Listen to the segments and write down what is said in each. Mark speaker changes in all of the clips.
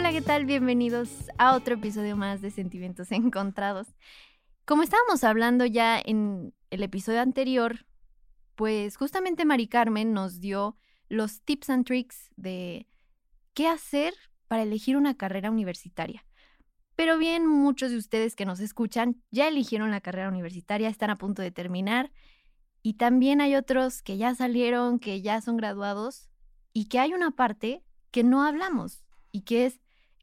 Speaker 1: Hola, ¿qué tal? Bienvenidos a otro episodio más de Sentimientos Encontrados. Como estábamos hablando ya en el episodio anterior, pues justamente Mari Carmen nos dio los tips and tricks de qué hacer para elegir una carrera universitaria. Pero bien, muchos de ustedes que nos escuchan ya eligieron la carrera universitaria, están a punto de terminar. Y también hay otros que ya salieron, que ya son graduados y que hay una parte que no hablamos y que es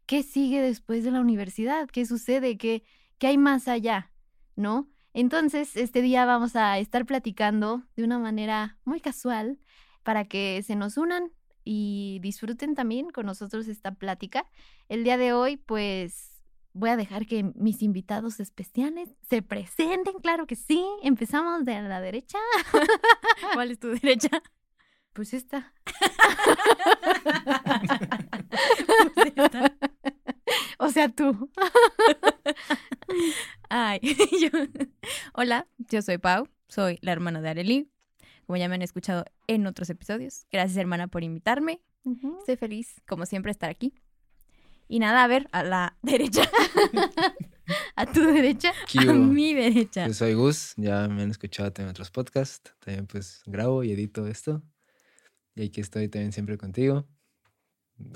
Speaker 1: qué sigue después de la universidad, qué sucede, qué, qué hay más allá, ¿no? Entonces, este día vamos a estar platicando de una manera muy casual para que se nos unan y disfruten también con nosotros esta plática. El día de hoy, pues voy a dejar que mis invitados especiales se presenten, claro que sí. Empezamos de la derecha.
Speaker 2: ¿Cuál es tu derecha?
Speaker 1: Pues esta.
Speaker 2: Pues esta.
Speaker 1: O sea, tú.
Speaker 2: Ay, yo- Hola, yo soy Pau, soy la hermana de Arely. Como ya me han escuchado en otros episodios. Gracias, hermana, por invitarme. Estoy feliz, como siempre, estar aquí. Y nada, a ver, a la derecha.
Speaker 1: A tu derecha.
Speaker 2: A mi derecha.
Speaker 3: Pues soy Gus, ya me han escuchado en otros podcasts, también pues grabo y edito esto. Y aquí estoy también siempre contigo.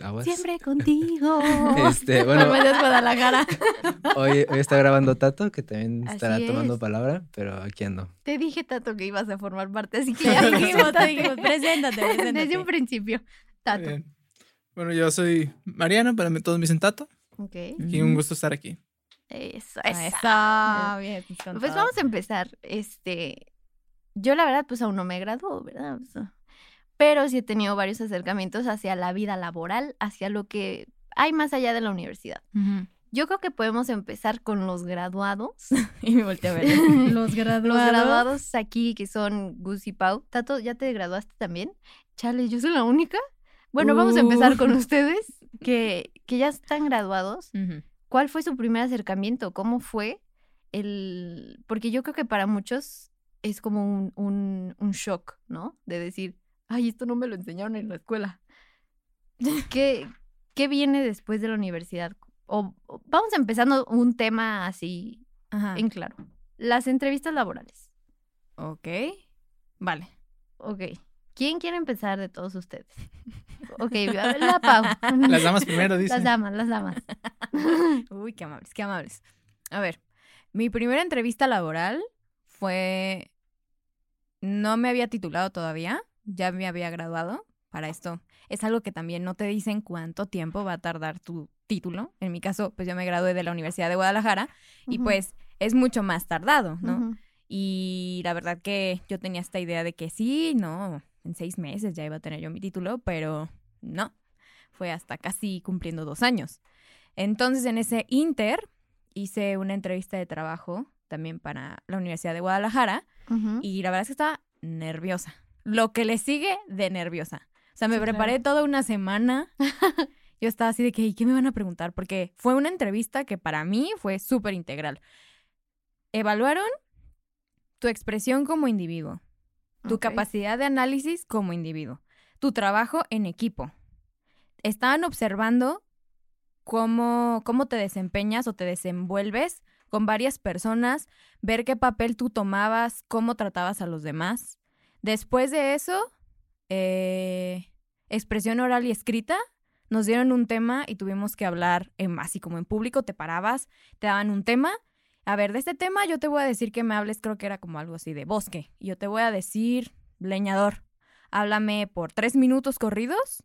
Speaker 3: Aguas.
Speaker 1: Siempre contigo.
Speaker 3: Este, bueno,
Speaker 2: Bueno, es Guadalajara.
Speaker 3: hoy, hoy está grabando Tato, que también estará tomando palabra, pero aquí ando.
Speaker 1: Te dije, Tato, que ibas a formar parte, así que
Speaker 2: Ya dijimos, te dijimos, preséntate, preséntate.
Speaker 1: Desde un principio. Tato.
Speaker 4: Bien. Bueno, yo soy Mariano, para mí todos me dicen Tato.
Speaker 1: Ok.
Speaker 4: Y un gusto estar aquí.
Speaker 1: Eso,
Speaker 2: Eso,
Speaker 1: eso.
Speaker 2: bien, pues,
Speaker 1: Pues vamos a empezar. Este, yo la verdad, pues aún no me graduó, ¿verdad? O sea, pero sí he tenido varios acercamientos hacia la vida laboral, hacia lo que hay más allá de la universidad. Yo creo que podemos empezar con los graduados.
Speaker 2: Y me volteé a ver. Los graduados.
Speaker 1: Los graduados aquí que son Gus y Pau. Tato, ¿ya te graduaste también? Chale, ¿yo soy la única? Bueno, vamos a empezar con
Speaker 2: Uh.
Speaker 1: ustedes que, que ya están graduados. ¿Cuál fue su primer acercamiento? ¿Cómo fue el...? Porque yo creo que para muchos es como un, un, un shock, ¿no? De decir, ay, esto no me lo enseñaron en la escuela. ¿Qué, qué viene después de la universidad? O, o- vamos empezando un tema así
Speaker 2: Ajá.
Speaker 1: en claro. Las entrevistas laborales.
Speaker 2: Ok. Vale.
Speaker 1: Ok. ¿Quién quiere empezar de todos ustedes? Ok, la Pau.
Speaker 4: Las damas primero, dicen.
Speaker 1: Las damas, las damas.
Speaker 2: Uy, qué amables, qué amables. A ver, mi primera entrevista laboral fue... No me había titulado todavía, ya me había graduado para esto. Es algo que también no te dicen cuánto tiempo va a tardar tu título. En mi caso, pues yo me gradué de la Universidad de Guadalajara y pues es mucho más tardado, ¿no? Y la verdad que yo tenía esta idea de que sí, no, en seis meses ya iba a tener yo mi título, pero no, fue hasta casi cumpliendo dos años. Entonces en ese inter hice una entrevista de trabajo también para la Universidad de Guadalajara y la verdad es que estaba nerviosa. Lo que le sigue de nerviosa. O sea, me
Speaker 1: Sí,
Speaker 2: preparé toda una semana. Yo estaba así de que, ¿y qué me van a preguntar? Porque fue una entrevista que para mí fue súper integral. Evaluaron tu expresión como individuo, tu capacidad de análisis como individuo, tu trabajo en equipo. Estaban observando cómo, cómo te desempeñas o te desenvuelves con varias personas, ver qué papel tú tomabas, cómo tratabas a los demás. Después de eso, eh, expresión oral y escrita, nos dieron un tema y tuvimos que hablar en, así como en público, te parabas, te daban un tema. A ver, de este tema yo te voy a decir que me hables, creo que era como algo así de bosque. Y yo te voy a decir leñador. Háblame por tres minutos corridos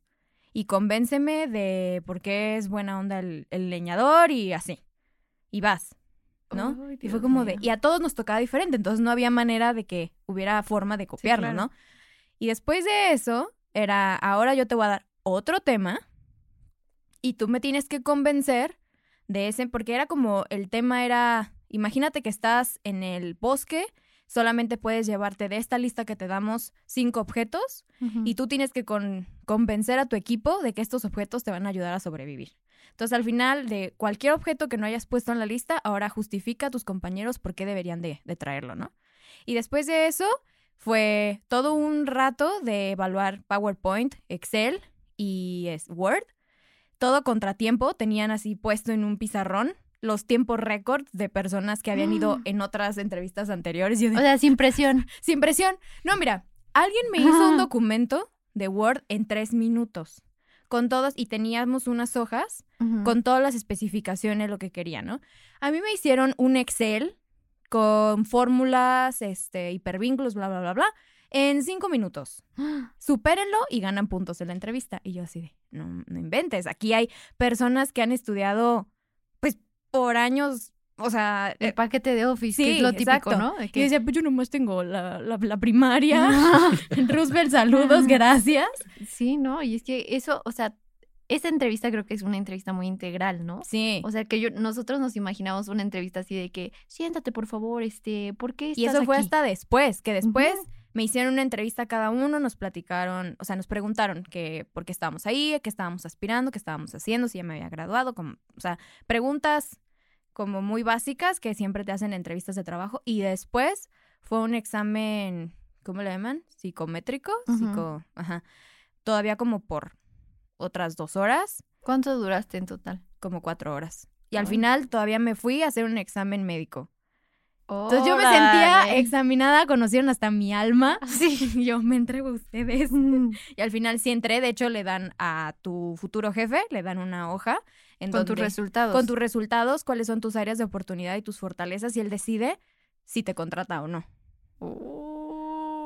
Speaker 2: y convénceme de por qué es buena onda el, el leñador y así. Y vas. ¿No?
Speaker 1: Ay,
Speaker 2: y fue como de, y a todos nos tocaba diferente, entonces no había manera de que hubiera forma de copiarlo,
Speaker 1: claro.
Speaker 2: ¿no? Y después de eso, era, ahora yo te voy a dar otro tema y tú me tienes que convencer de ese, porque era como, el tema era, imagínate que estás en el bosque, solamente puedes llevarte de esta lista que te damos cinco objetos y tú tienes que con- convencer a tu equipo de que estos objetos te van a ayudar a sobrevivir. Entonces, al final de cualquier objeto que no hayas puesto en la lista, ahora justifica a tus compañeros por qué deberían de, de traerlo, ¿no? Y después de eso, fue todo un rato de evaluar PowerPoint, Excel y es, Word. Todo contratiempo, tenían así puesto en un pizarrón los tiempos récord de personas que habían ido en otras entrevistas anteriores. Yo de,
Speaker 1: O sea, sin presión.
Speaker 2: sin presión. No, mira, alguien me hizo un documento de Word en tres minutos. Con todos, y teníamos unas hojas con todas las especificaciones, lo que quería, ¿no? A mí me hicieron un Excel con fórmulas, este, hipervínculos, bla, bla, bla, bla, en cinco minutos. Supérenlo y ganan puntos en la entrevista. Y yo así de, no, no inventes. Aquí hay personas que han estudiado, pues, por años, o sea,
Speaker 1: El
Speaker 2: eh,
Speaker 1: paquete de Office, que es lo típico,
Speaker 2: exacto.
Speaker 1: ¿no? De
Speaker 2: y
Speaker 1: que-
Speaker 2: decía, pues yo nomás tengo la, la, la primaria. Roosevelt, saludos, gracias.
Speaker 1: Sí, ¿no? Y es que eso, o sea, esa entrevista creo que es una entrevista muy integral, ¿no?
Speaker 2: Sí.
Speaker 1: O sea, que yo, nosotros nos imaginamos una entrevista así de que, siéntate, por favor, este, ¿por qué estás
Speaker 2: Y eso fue
Speaker 1: aquí?".
Speaker 2: hasta después, que después me hicieron una entrevista a cada uno, nos platicaron, o sea, nos preguntaron que por qué estábamos ahí, qué estábamos aspirando, qué estábamos haciendo, si ya me había graduado, como, o sea, preguntas como muy básicas que siempre te hacen en entrevistas de trabajo. Y después fue un examen, ¿cómo le llaman? Psicométrico, psico, ajá. Todavía como por otras dos horas,
Speaker 1: ¿Cuánto duraste en total?
Speaker 2: como cuatro horas. Y al final todavía me fui a hacer un examen médico. Entonces yo me sentía examinada, conocieron hasta mi alma.
Speaker 1: Sí.
Speaker 2: Yo me entrego a ustedes.
Speaker 1: Mm,
Speaker 2: Y al final sí entré. De hecho, le dan a tu futuro jefe, le dan una hoja en
Speaker 1: Con tus resultados.
Speaker 2: con tus resultados, cuáles son tus áreas de oportunidad y tus fortalezas, y él decide si te contrata o no.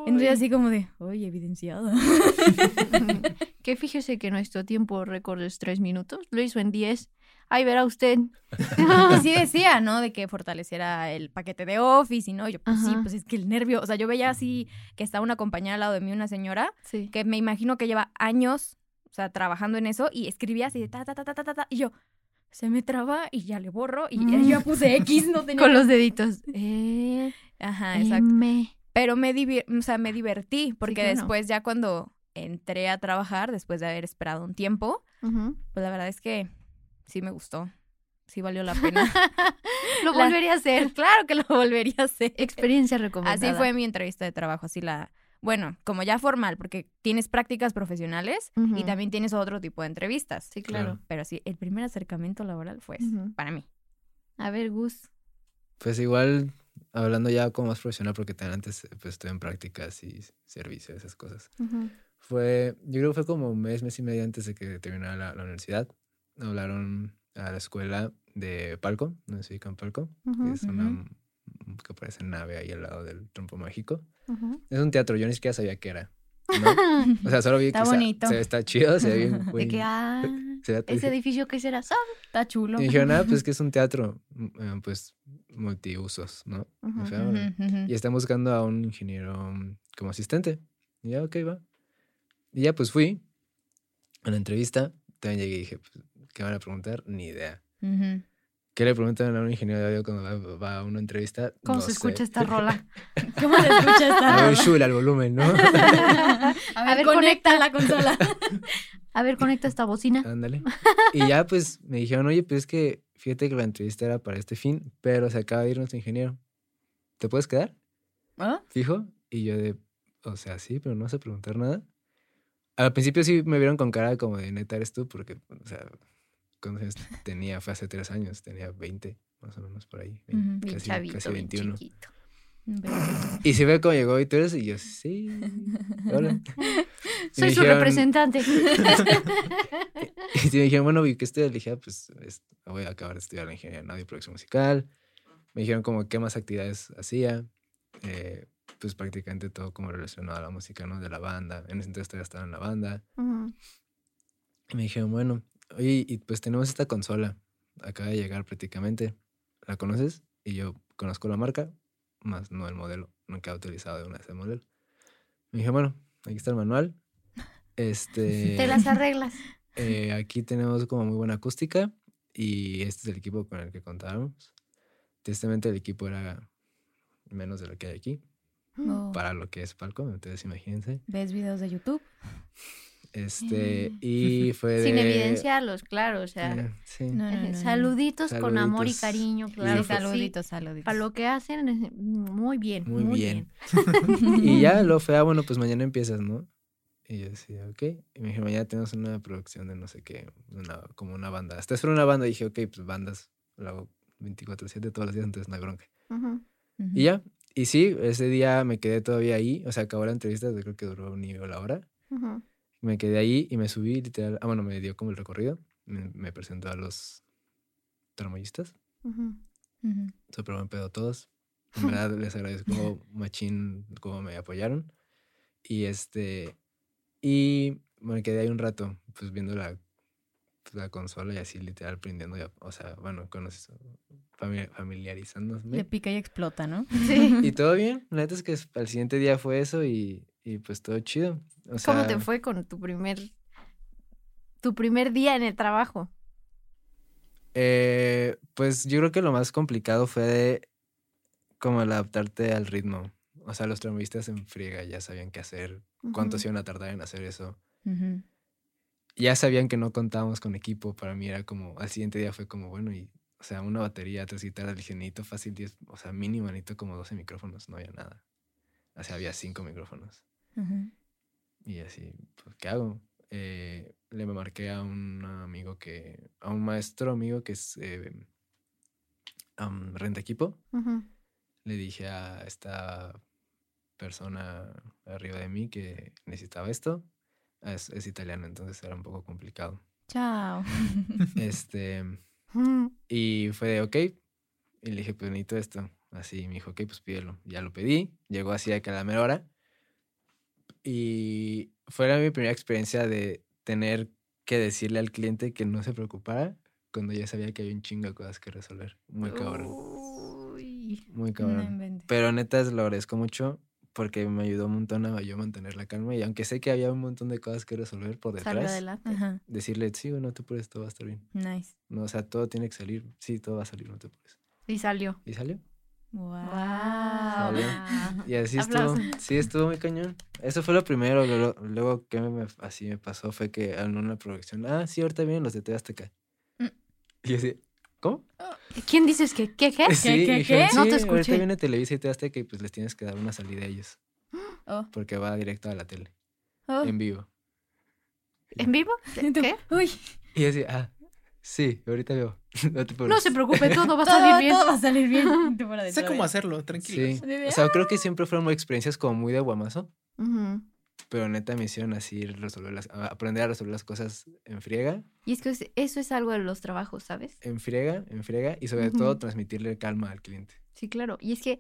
Speaker 2: Entonces
Speaker 1: Uy.
Speaker 2: así como de, oye, evidenciado.
Speaker 1: que fíjese que nuestro tiempo récord es tres minutos, lo hizo en diez. Ahí verá usted.
Speaker 2: y sí decía, ¿no? De que fortaleciera el paquete de Office y no. Yo, pues sí, pues es que el nervio. O sea, yo veía así que estaba una compañera al lado de mí, una señora,
Speaker 1: Sí.
Speaker 2: que me imagino que lleva años, o sea, trabajando en eso y escribía así de ta, ta, ta, ta, ta, ta, y yo, se me traba y ya le borro y ya
Speaker 1: Mm.
Speaker 2: yo puse X, no tenía...
Speaker 1: Con los deditos. Eh,
Speaker 2: Ajá, exacto.
Speaker 1: M.
Speaker 2: Pero me, o sea, me divertí porque
Speaker 1: claro.
Speaker 2: después ya cuando entré a trabajar, después de haber esperado un tiempo, pues la verdad es que sí me gustó, sí valió la pena.
Speaker 1: Lo
Speaker 2: La-
Speaker 1: volvería a hacer.
Speaker 2: claro que lo volvería a hacer.
Speaker 1: Experiencia recomendada.
Speaker 2: Así fue mi entrevista de trabajo, así la... Bueno, como ya formal, porque tienes prácticas profesionales y
Speaker 1: Ujú.
Speaker 2: también tienes otro tipo de entrevistas.
Speaker 1: Sí, claro.
Speaker 2: Pero sí, el primer acercamiento laboral fue ese,
Speaker 1: Ujú.
Speaker 2: para mí.
Speaker 1: A ver, Gus.
Speaker 3: Pues igual, hablando ya como más profesional, porque también antes pues, estuve en prácticas y servicios, esas cosas.
Speaker 1: Ujú.
Speaker 3: Fue, yo creo que fue como un mes, mes y medio antes de que terminara la, la universidad. Hablaron a la escuela de Palco, no sé si ubican Palco, que es una que parece nave ahí al lado del trompo mágico.
Speaker 1: Ujú.
Speaker 3: Es un teatro, yo ni siquiera sabía qué era. ¿no? O sea, solo vi
Speaker 2: Está
Speaker 3: que está-
Speaker 2: bonito.
Speaker 3: se ve- está chido, se ve bien.
Speaker 1: De que, ah,
Speaker 3: se ve-
Speaker 1: ese edificio que será, ¿sabes?
Speaker 2: Está chulo.
Speaker 3: Y me dijeron, ah, pues que es un teatro, mm, eh, pues multiusos, ¿no?
Speaker 1: Ujú.
Speaker 3: Y están buscando a un ingeniero mm, como asistente. Y ya, ok, va. Y ya, pues fui a la entrevista. También llegué y dije, pues, ¿qué van a preguntar? Ni idea. ¿Qué le preguntan a un ingeniero de audio cuando va, va a una entrevista?
Speaker 1: ¿Cómo
Speaker 3: No
Speaker 1: se
Speaker 3: sé.
Speaker 1: escucha esta rola?
Speaker 2: ¿Cómo se escucha esta?
Speaker 3: A ver,
Speaker 2: rola?
Speaker 3: Shula, el volumen, ¿no?
Speaker 2: A ver,
Speaker 1: ver,
Speaker 2: conecta
Speaker 1: conecta.
Speaker 2: la consola.
Speaker 1: A ver, conecta esta bocina.
Speaker 3: Ándale. Y ya, pues, me dijeron, oye, pues es que fíjate que la entrevista era para este fin, pero se acaba de ir nuestro ingeniero. ¿Te puedes quedar?
Speaker 2: ¿Ah?
Speaker 3: Fijo. Y yo de, o sea, sí, pero no sé preguntar nada. Al principio sí me vieron con cara como de neta eres tú, porque, o sea, ¿cuántos años tenía? Fue hace tres años, tenía 20, más o menos por ahí.
Speaker 2: Ujú.
Speaker 1: Bien
Speaker 3: casi,
Speaker 1: chavito,
Speaker 3: casi
Speaker 1: bien
Speaker 3: 21.
Speaker 1: chiquito.
Speaker 3: Y se ve cómo llegó y tú eres, y yo, sí, hola.
Speaker 1: Soy su
Speaker 3: dijeron-
Speaker 1: representante.
Speaker 3: Y me dijeron, bueno, ¿y qué estudias? Le dije, "Ah, pues es- voy a acabar de estudiar la ingeniería en audio y producción musical. Me dijeron como qué más actividades hacía. Eh, pues prácticamente todo como relacionado a la música, ¿no? De la banda. En ese entonces todavía estaba en la banda.
Speaker 1: Ujú.
Speaker 3: Y me dijeron, bueno, oye, y pues tenemos esta consola. Acaba de llegar prácticamente. ¿La conoces? Y yo conozco la marca, más no el modelo. Nunca he utilizado de una ese modelo. Me dije, bueno, aquí está el manual. Este...
Speaker 1: Te las arreglas.
Speaker 3: eh, aquí tenemos como muy buena acústica y este es el equipo con el que contábamos. Tristemente el equipo era menos de lo que hay aquí,
Speaker 2: Oh.
Speaker 3: para lo que es Palco, entonces imagínense.
Speaker 2: ¿Ves videos de YouTube?
Speaker 3: Este, y fue de...
Speaker 1: Sin evidenciarlos, claro, o sea.
Speaker 3: Sí.
Speaker 2: No, no, no, no.
Speaker 1: saluditos, con amor y cariño, claro.
Speaker 2: Sí, saluditos, saluditos.
Speaker 1: Para lo que hacen, muy bien.
Speaker 3: Muy, bien. y ya lo fue, ah, bueno, pues mañana empiezas, ¿no? Y yo decía, ok. Y me dije, mañana tenemos una producción de no sé qué, una, como una banda. Hasta es una banda. Y dije, ok, pues bandas, lo hago 24-7 todos los días, entonces no hay bronca.
Speaker 1: Ujú.
Speaker 3: Y ya. Y sí, ese día me quedé todavía ahí. O sea, acabó la entrevista, creo que duró ni la hora.
Speaker 1: Ujú.
Speaker 3: Me quedé ahí y me subí, literal. Ah, bueno, me dio como el recorrido. Me, me presentó a los tramoyistas.
Speaker 1: Ujú.
Speaker 2: Ujú.
Speaker 3: Súper buen pedo todos. En verdad les agradezco machín cómo me apoyaron. Y este. Y me quedé ahí un rato, pues viendo la, la consola y así literal aprendiendo. ya- o sea, bueno, con eso, fami-
Speaker 2: Le
Speaker 3: familiarizándome.
Speaker 2: pica y explota, ¿no?
Speaker 1: Sí.
Speaker 3: Y todo bien. La neta es que al siguiente día fue eso y, y pues todo chido. O sea,
Speaker 1: ¿Cómo te fue con tu primer tu primer día en el trabajo?
Speaker 3: Eh, pues yo creo que lo más complicado fue de como el adaptarte al ritmo. O sea, los tramoyistas en friega ya sabían qué hacer, cuánto
Speaker 1: Ujú.
Speaker 3: se iban a tardar en hacer eso. Ya sabían que no contábamos con equipo. Para mí era como, al siguiente día fue como, bueno, y, o sea, una batería, tres guitarras, dije, necesito fácil 10, o sea, mínimo necesito como 12 micrófonos, no había nada. O sea, había cinco micrófonos. Y así, pues, ¿qué hago? Eh, le marqué a un amigo que, a un maestro amigo que es eh, renta equipo. Le dije a esta persona arriba de mí que necesitaba esto. Es, es italiano, entonces era un poco complicado.
Speaker 2: Chao.
Speaker 3: Este, y fue de ok. Y le dije, pues necesito esto. Así me dijo, ok, pues pídelo. Ya lo pedí. Llegó así a que a la mera hora. Y fue la- mi primera experiencia de tener que decirle al cliente que no se preocupara cuando ya sabía que había un chingo de cosas que resolver. Muy cabrón.
Speaker 1: Uy.
Speaker 3: Muy cabrón. Pero neta, lo agradezco mucho porque me ayudó un montón a yo mantener la calma. Y aunque sé que había un montón de cosas que resolver por detrás.
Speaker 2: Ajá.
Speaker 3: decirle, sí, no te apures, todo va a estar bien.
Speaker 2: Nice.
Speaker 3: No, o sea, todo tiene que salir. Sí, todo va a salir, no te apures.
Speaker 1: Y salió.
Speaker 3: ¿Y salió?
Speaker 2: Wow.
Speaker 3: Y así estuvo. Sí, estuvo muy cañón. Eso fue lo primero. Luego, luego que me, así me pasó fue que en una producción, ah, sí, ahorita vienen los de TV Azteca.
Speaker 2: Mm.
Speaker 3: Y así, ¿cómo?
Speaker 1: ¿Quién dices que qué qué?
Speaker 3: Sí,
Speaker 2: qué, qué?
Speaker 1: No te
Speaker 3: "Sí,
Speaker 1: escuché.
Speaker 3: Ahorita viene Televisa y TV Azteca y pues les tienes que dar una salida a ellos.
Speaker 2: Oh.
Speaker 3: Porque va directo a la tele,
Speaker 2: Oh.
Speaker 3: en vivo.
Speaker 1: ¿En vivo? ¿Qué?
Speaker 2: Uy,
Speaker 3: Y así, ah, sí, ahorita veo. no te
Speaker 1: No se preocupe, todo va a salir bien.
Speaker 2: todo va a salir bien.
Speaker 4: Sé cómo hacerlo, tranquilo.
Speaker 3: Sí. O sea, creo que siempre fueron experiencias como muy de guamazo. Pero neta me hicieron así resolver las, aprender a resolver las cosas en friega,
Speaker 1: Y es que es- eso es algo de los trabajos, ¿sabes?
Speaker 3: en friega, en friega y sobre todo transmitirle calma al cliente.
Speaker 1: Sí, claro. Y es que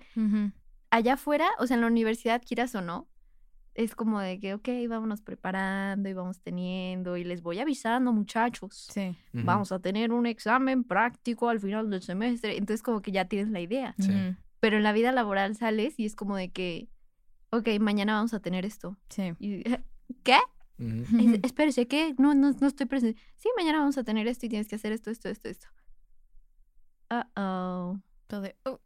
Speaker 1: allá afuera, o sea, en la universidad, quieras o no, es como de que, ok, vámonos preparando y vamos teniendo y les voy avisando, muchachos.
Speaker 2: Sí.
Speaker 1: Vamos a tener un examen práctico al final del semestre. Entonces, como que ya tienes la idea.
Speaker 3: Sí.
Speaker 1: Pero en la vida laboral sales y es como de que, ok, mañana vamos a tener esto.
Speaker 2: Sí.
Speaker 1: Y, ¿Qué? Es- espérese, ¿qué? No, no, no estoy presente. Sí, mañana vamos a tener esto y tienes que hacer esto, esto, esto, esto. Uh-oh.
Speaker 2: Todo de, oh.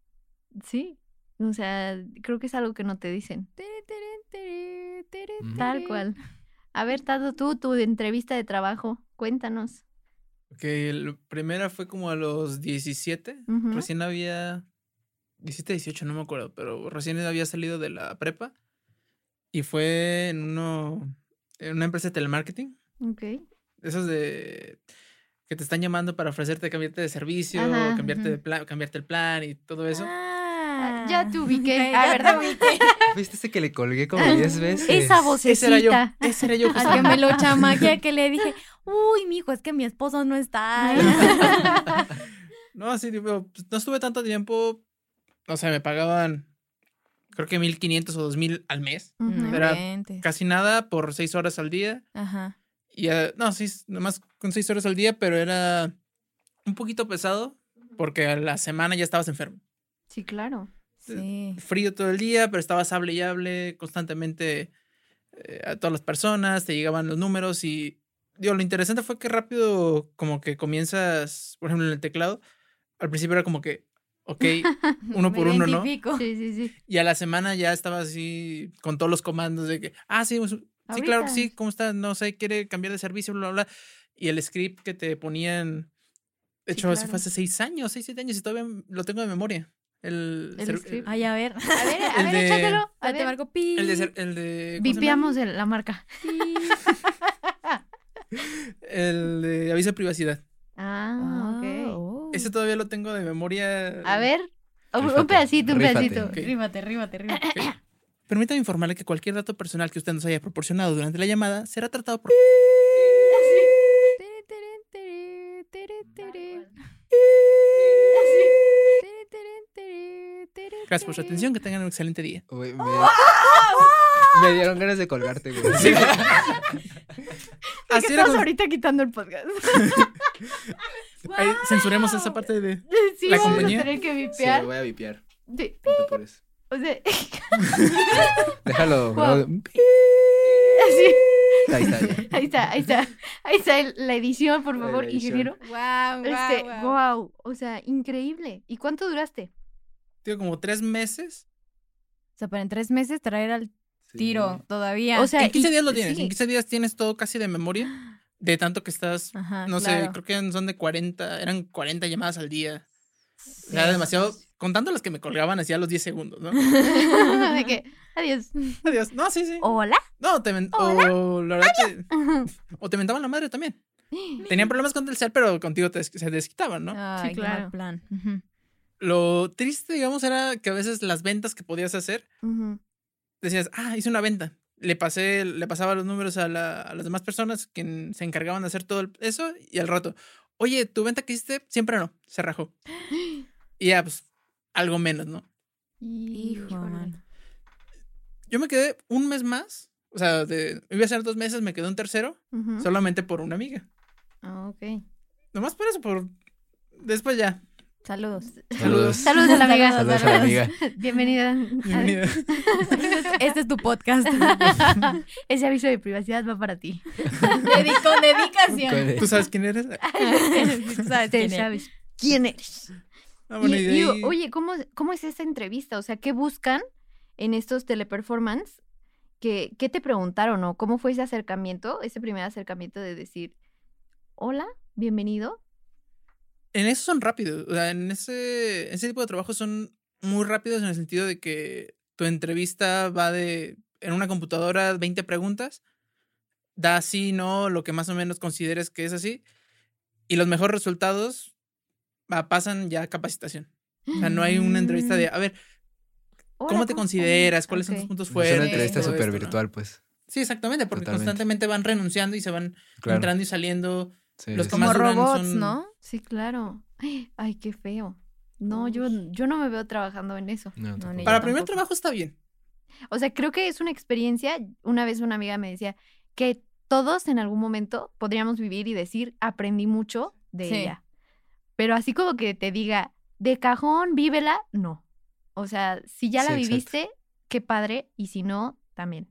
Speaker 1: Sí. O sea, creo que es algo que no te dicen. Tal cual. A ver, Tato, tú, tu entrevista de trabajo, cuéntanos.
Speaker 4: Ok, la primera fue como a los 17.
Speaker 1: Ujú.
Speaker 4: Recién había. 17, 18, no me acuerdo, pero recién había salido de la prepa. Y fue en uno. En una empresa de telemarketing.
Speaker 1: Ok.
Speaker 4: Esos de. Que te están llamando para ofrecerte cambiarte de servicio,
Speaker 1: Ajá,
Speaker 4: cambiarte, de plan, cambiarte el plan y todo eso.
Speaker 2: Ah,
Speaker 1: ya te ubiqué.
Speaker 2: ya
Speaker 1: Ah,
Speaker 2: te
Speaker 1: ¿verdad?
Speaker 2: ubiqué.
Speaker 3: ¿Viste ese que le colgué como 10 veces?
Speaker 1: Esa
Speaker 4: Ese era yo.
Speaker 1: vocecita.
Speaker 4: Ese era yo.
Speaker 2: Al que me lo chamaquea que le dije, uy, mijo, es que mi esposo no está.
Speaker 4: No, sí, pues, no estuve tanto tiempo. O sea, me pagaban. Creo que 1500 o 2000 al mes. Era. Casi nada por seis horas al día.
Speaker 2: Ajá.
Speaker 4: Y eh, no, sí, nomás con seis horas al día, pero era un poquito pesado porque a la semana ya estabas enfermo.
Speaker 1: Sí, claro.
Speaker 2: Sí.
Speaker 4: Frío todo el día, pero estabas hable y hable constantemente eh, a todas las personas, te llegaban los números y digo, lo interesante fue que rápido como que comienzas, por ejemplo, en el teclado, al principio era como que, ok, uno por uno, ¿no?
Speaker 1: Sí, sí, sí.
Speaker 4: Y a la semana ya estaba así con todos los comandos de que, ah, sí, pues, sí, claro que sí, ¿cómo está? No sé, quiere cambiar de servicio, bla, bla, bla. Y el script que te ponían, de
Speaker 1: Sí,
Speaker 4: hecho, eso fue hace seis años, seis, siete años y todavía lo tengo de memoria. El,
Speaker 1: El script.
Speaker 2: Ay, a ver.
Speaker 1: A ver, a
Speaker 4: El
Speaker 1: ver,
Speaker 4: de-
Speaker 1: échatelo. A
Speaker 2: Ahí te
Speaker 1: ver.
Speaker 2: marco pi.
Speaker 4: el de, ser- el de.
Speaker 1: Vipiamos el- la marca.
Speaker 4: El de aviso de privacidad.
Speaker 1: Ah, ok.
Speaker 2: oh.
Speaker 4: Ese todavía lo tengo de memoria.
Speaker 1: A ver, un, pedacito, un
Speaker 3: rífate.
Speaker 1: pedacito.
Speaker 4: Ok.
Speaker 2: Ríbate, ríbate, ríbate.
Speaker 4: Ok. Permítame informarle que cualquier dato personal que usted nos haya proporcionado durante la llamada será tratado por. Gracias por su atención, que tengan un excelente día.
Speaker 3: Me, me dieron ganas de colgarte, güey.
Speaker 4: Así
Speaker 1: ¿Por qué
Speaker 4: era
Speaker 1: estamos
Speaker 4: como-
Speaker 1: ahorita quitando el podcast?
Speaker 4: ahí censuremos esa parte de.
Speaker 1: Sí,
Speaker 4: La
Speaker 1: vamos a
Speaker 4: compañía.
Speaker 1: tener que
Speaker 3: Sí,
Speaker 1: vipear.
Speaker 3: lo voy a vipear.
Speaker 1: Sí,
Speaker 3: No te apures.
Speaker 1: o sea,
Speaker 3: Déjalo.
Speaker 1: Wow.
Speaker 3: grabado.
Speaker 1: sí,
Speaker 3: Ahí está.
Speaker 1: ahí está, ahí está. Ahí está la edición, por favor,
Speaker 3: edición.
Speaker 1: ingeniero.
Speaker 2: Wow,
Speaker 1: Este, wow, o sea, increíble. ¿Y cuánto duraste?
Speaker 4: Digo, como tres meses.
Speaker 2: O sea, pero en tres meses traer al
Speaker 3: Sí.
Speaker 2: tiro todavía.
Speaker 1: O sea,
Speaker 4: en 15
Speaker 1: y-
Speaker 4: días lo tienes.
Speaker 1: sí.
Speaker 4: En 15 días tienes todo casi de memoria. De tanto que estás.
Speaker 2: Ajá,
Speaker 4: No sé, creo que son de 40. Eran 40 llamadas al día. Era demasiado. Contando las que me colgaban hacía los 10 segundos, ¿no?
Speaker 1: De que, adiós.
Speaker 4: Adiós. No, sí, sí.
Speaker 1: Hola.
Speaker 4: No, te men- o la verdad te- o te mentaban la madre también. Tenían problemas con el cel, pero contigo te se desquitaban, ¿no?
Speaker 2: Ay,
Speaker 1: Sí, claro.
Speaker 2: plan.
Speaker 4: Lo triste, digamos, era que a veces las ventas que podías hacer, decías, ah, hice una venta. Le pasé, le pasaba los números a, la- a las demás personas que se encargaban de hacer todo el- eso y al rato, oye, tu venta que hiciste siempre no, se rajó. Y ya, pues, algo menos, ¿no?
Speaker 2: Hijo,
Speaker 1: Híjole.
Speaker 2: mano.
Speaker 4: Yo me quedé un mes más, o sea, de, iba a ser dos meses, me quedé un tercero, solamente por una amiga.
Speaker 1: Ah, ok.
Speaker 4: Nomás por eso, por... Después ya.
Speaker 2: Saludos.
Speaker 3: Saludos.
Speaker 1: Saludos a la amiga.
Speaker 3: Saludos a la amiga.
Speaker 1: Bienvenida.
Speaker 4: Bienvenida.
Speaker 2: Este es tu podcast.
Speaker 1: Ese aviso de privacidad va para ti.
Speaker 2: Con dedicación.
Speaker 4: ¿Tú sabes quién eres?
Speaker 2: Tú sabes quién es.
Speaker 1: sabes quién eres.
Speaker 4: Ah, bueno,
Speaker 1: Y- oye, ¿cómo, ¿cómo es esta entrevista? O sea, ¿qué buscan en estos teleperformance? ¿Qué, ¿Qué te preguntaron o cómo fue ese acercamiento, ese primer acercamiento de decir, hola, bienvenido?
Speaker 4: En eso son rápidos. O sea, en ese, ese tipo de trabajos son muy rápidos en el sentido de que tu entrevista va de, en una computadora, 20 preguntas, da sí, no, lo que más o menos consideres que es así, y los mejores resultados va, pasan ya a capacitación. O sea, no hay una entrevista de, a ver,
Speaker 1: Hola,
Speaker 4: ¿cómo te consideras? ¿Cuáles son
Speaker 1: Ok.
Speaker 4: tus puntos
Speaker 3: Es
Speaker 4: fuertes?
Speaker 3: una entrevista súper
Speaker 4: esto, ¿no?
Speaker 3: virtual, pues.
Speaker 4: Sí, exactamente, porque
Speaker 3: Totalmente.
Speaker 4: constantemente van renunciando y se van
Speaker 3: Claro.
Speaker 4: entrando y saliendo.
Speaker 3: Sí,
Speaker 4: los que
Speaker 3: sí.
Speaker 2: Como
Speaker 4: más duran
Speaker 2: robots,
Speaker 4: son-
Speaker 2: ¿no?
Speaker 1: Sí, claro. Ay, qué feo. No, yo, yo no me veo trabajando en eso.
Speaker 3: No,
Speaker 2: No,
Speaker 4: Para primer trabajo está bien.
Speaker 1: O sea, creo que es una experiencia. Una vez una amiga me decía que todos en algún momento podríamos vivir y decir, aprendí mucho de
Speaker 2: Sí.
Speaker 1: ella. Pero así como que te diga, de cajón, vívela, no. O sea, si ya la
Speaker 3: Sí, exacto.
Speaker 1: viviste, qué padre, y si no, también.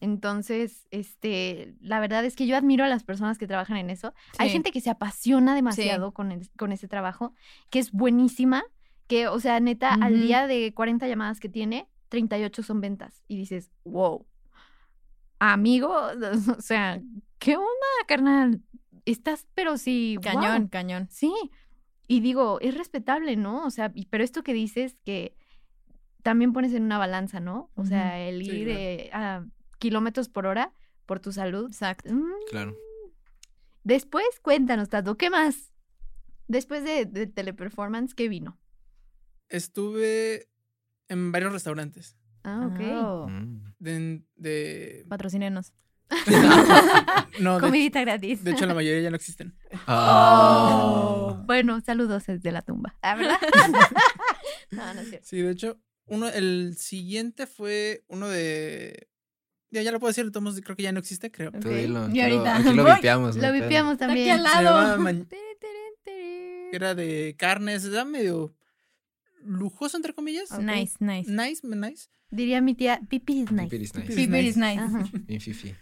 Speaker 1: Entonces, este, la verdad es que yo admiro a las personas que trabajan en eso. Hay gente que se apasiona demasiado con, el- con ese trabajo, que es buenísima, que, o sea, neta, al día de 40 llamadas que tiene, 38 son ventas. Y dices, wow, amigo, o sea, ¿qué onda, carnal? Estás, pero sí, guau".
Speaker 2: Cañón, cañón.
Speaker 1: Sí. Y digo, es respetable, ¿no? O sea, pero esto que dices que también pones en una balanza, ¿no? O sea, el
Speaker 4: Sí,
Speaker 1: ir eh, a kilómetros por hora por tu salud.
Speaker 2: Exacto.
Speaker 1: Mm,
Speaker 3: Claro.
Speaker 1: Después, cuéntanos, Tato, ¿qué más? Después de, de teleperformance, ¿qué vino?
Speaker 4: Estuve en varios restaurantes.
Speaker 1: Ah, ok.
Speaker 2: Oh.
Speaker 4: De, de-
Speaker 2: Patrocínenos.
Speaker 4: no, de,
Speaker 1: Comidita gratis.
Speaker 4: de hecho la mayoría ya no existen.
Speaker 3: Ah.
Speaker 1: Bueno, saludos desde la tumba. ¿Ah, verdad? no, no es cierto.
Speaker 4: Sí, de hecho, uno, el siguiente fue uno de. Ya, ya lo puedo decir, de todos modos, creo que ya no existe, creo.
Speaker 3: Tú
Speaker 2: Ok.
Speaker 3: dilo,
Speaker 2: Y ahorita.
Speaker 3: Aquí lo no
Speaker 1: Lo vipiamos
Speaker 2: Está aquí
Speaker 1: también.
Speaker 2: al lado.
Speaker 4: Era de carnes, era medio lujoso, entre comillas.
Speaker 2: Nice, nice.
Speaker 4: Nice, nice.
Speaker 1: Diría mi tía, pipi is nice.
Speaker 3: Pipi is nice.
Speaker 4: Pipi is
Speaker 2: Piper is nice.
Speaker 3: Bien fifi.